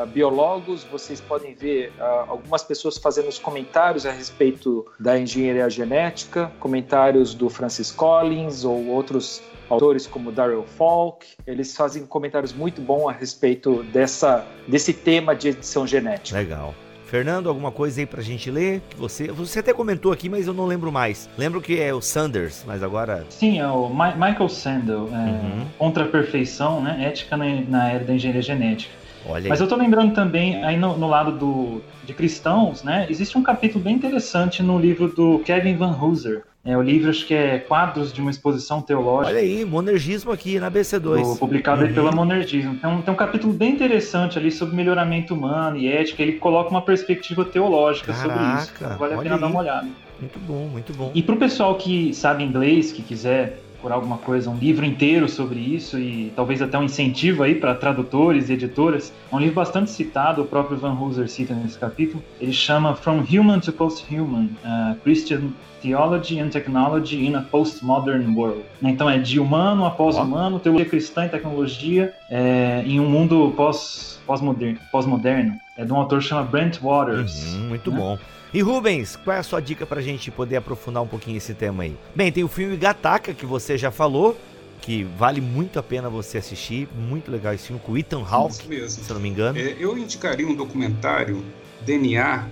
Biologos, vocês podem ver uh, algumas pessoas fazendo os comentários a respeito da engenharia genética, comentários do Francis Collins ou outros autores como Daryl Falk, eles fazem comentários muito bons a respeito dessa, desse tema de edição genética. Legal. Fernando, alguma coisa aí pra gente ler? Que você, você até comentou aqui, mas eu não lembro mais. Lembro que é o Sanders, mas agora. Sim, é o Ma Michael Sandel, é, uhum. Contra a Perfeição, né? Ética na, na era da engenharia genética. Olha Mas eu tô lembrando também, aí no, no, lado do, de cristãos, né? Existe um capítulo bem interessante no livro do Kevin Van Hooser, é, o livro acho que é Quadros de uma Exposição Teológica. Olha aí, Monergismo aqui na BC2. publicado uhum. pela Monergismo. Então, tem um capítulo bem interessante ali sobre melhoramento humano e ética. Ele coloca uma perspectiva teológica Caraca, sobre isso. Vale a pena aí. dar uma olhada. Muito bom, muito bom. E para o pessoal que sabe inglês, que quiser por alguma coisa, um livro inteiro sobre isso e talvez até um incentivo aí para tradutores e editoras. É um livro bastante citado, o próprio Van Hooser cita nesse capítulo. Ele chama From Human to Post-Human, uh, Christian Theology and Technology in a Postmodern World. Então é de humano a pós-humano, teologia cristã e tecnologia é, em um mundo pós, pós-moderno. Pós -moderno. é de um autor que chama Brent Waters. Uhum, muito né? bom. E Rubens, qual é a sua dica pra gente poder aprofundar um pouquinho esse tema aí? Bem, tem o filme Gataca, que você já falou, que vale muito a pena você assistir. Muito legal esse filme, com o Ethan Hawke, se eu não me engano. É, eu indicaria um documentário, DNA,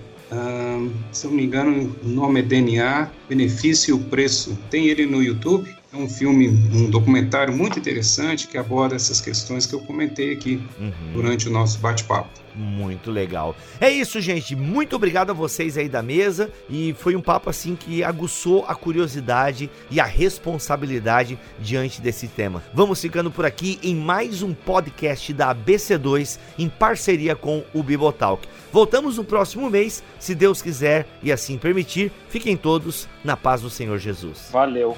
se eu não me engano, o nome é DNA, Benefício e o Preço. Tem ele no YouTube. É um filme, um documentário muito interessante que aborda essas questões que eu comentei aqui uhum. durante o nosso bate-papo. Muito legal. É isso, gente. Muito obrigado a vocês aí da mesa. E foi um papo assim que aguçou a curiosidade e a responsabilidade diante desse tema. Vamos ficando por aqui em mais um podcast da ABC2 em parceria com o Bibotalk. Voltamos no próximo mês, se Deus quiser e assim permitir. Fiquem todos na paz do Senhor Jesus. Valeu.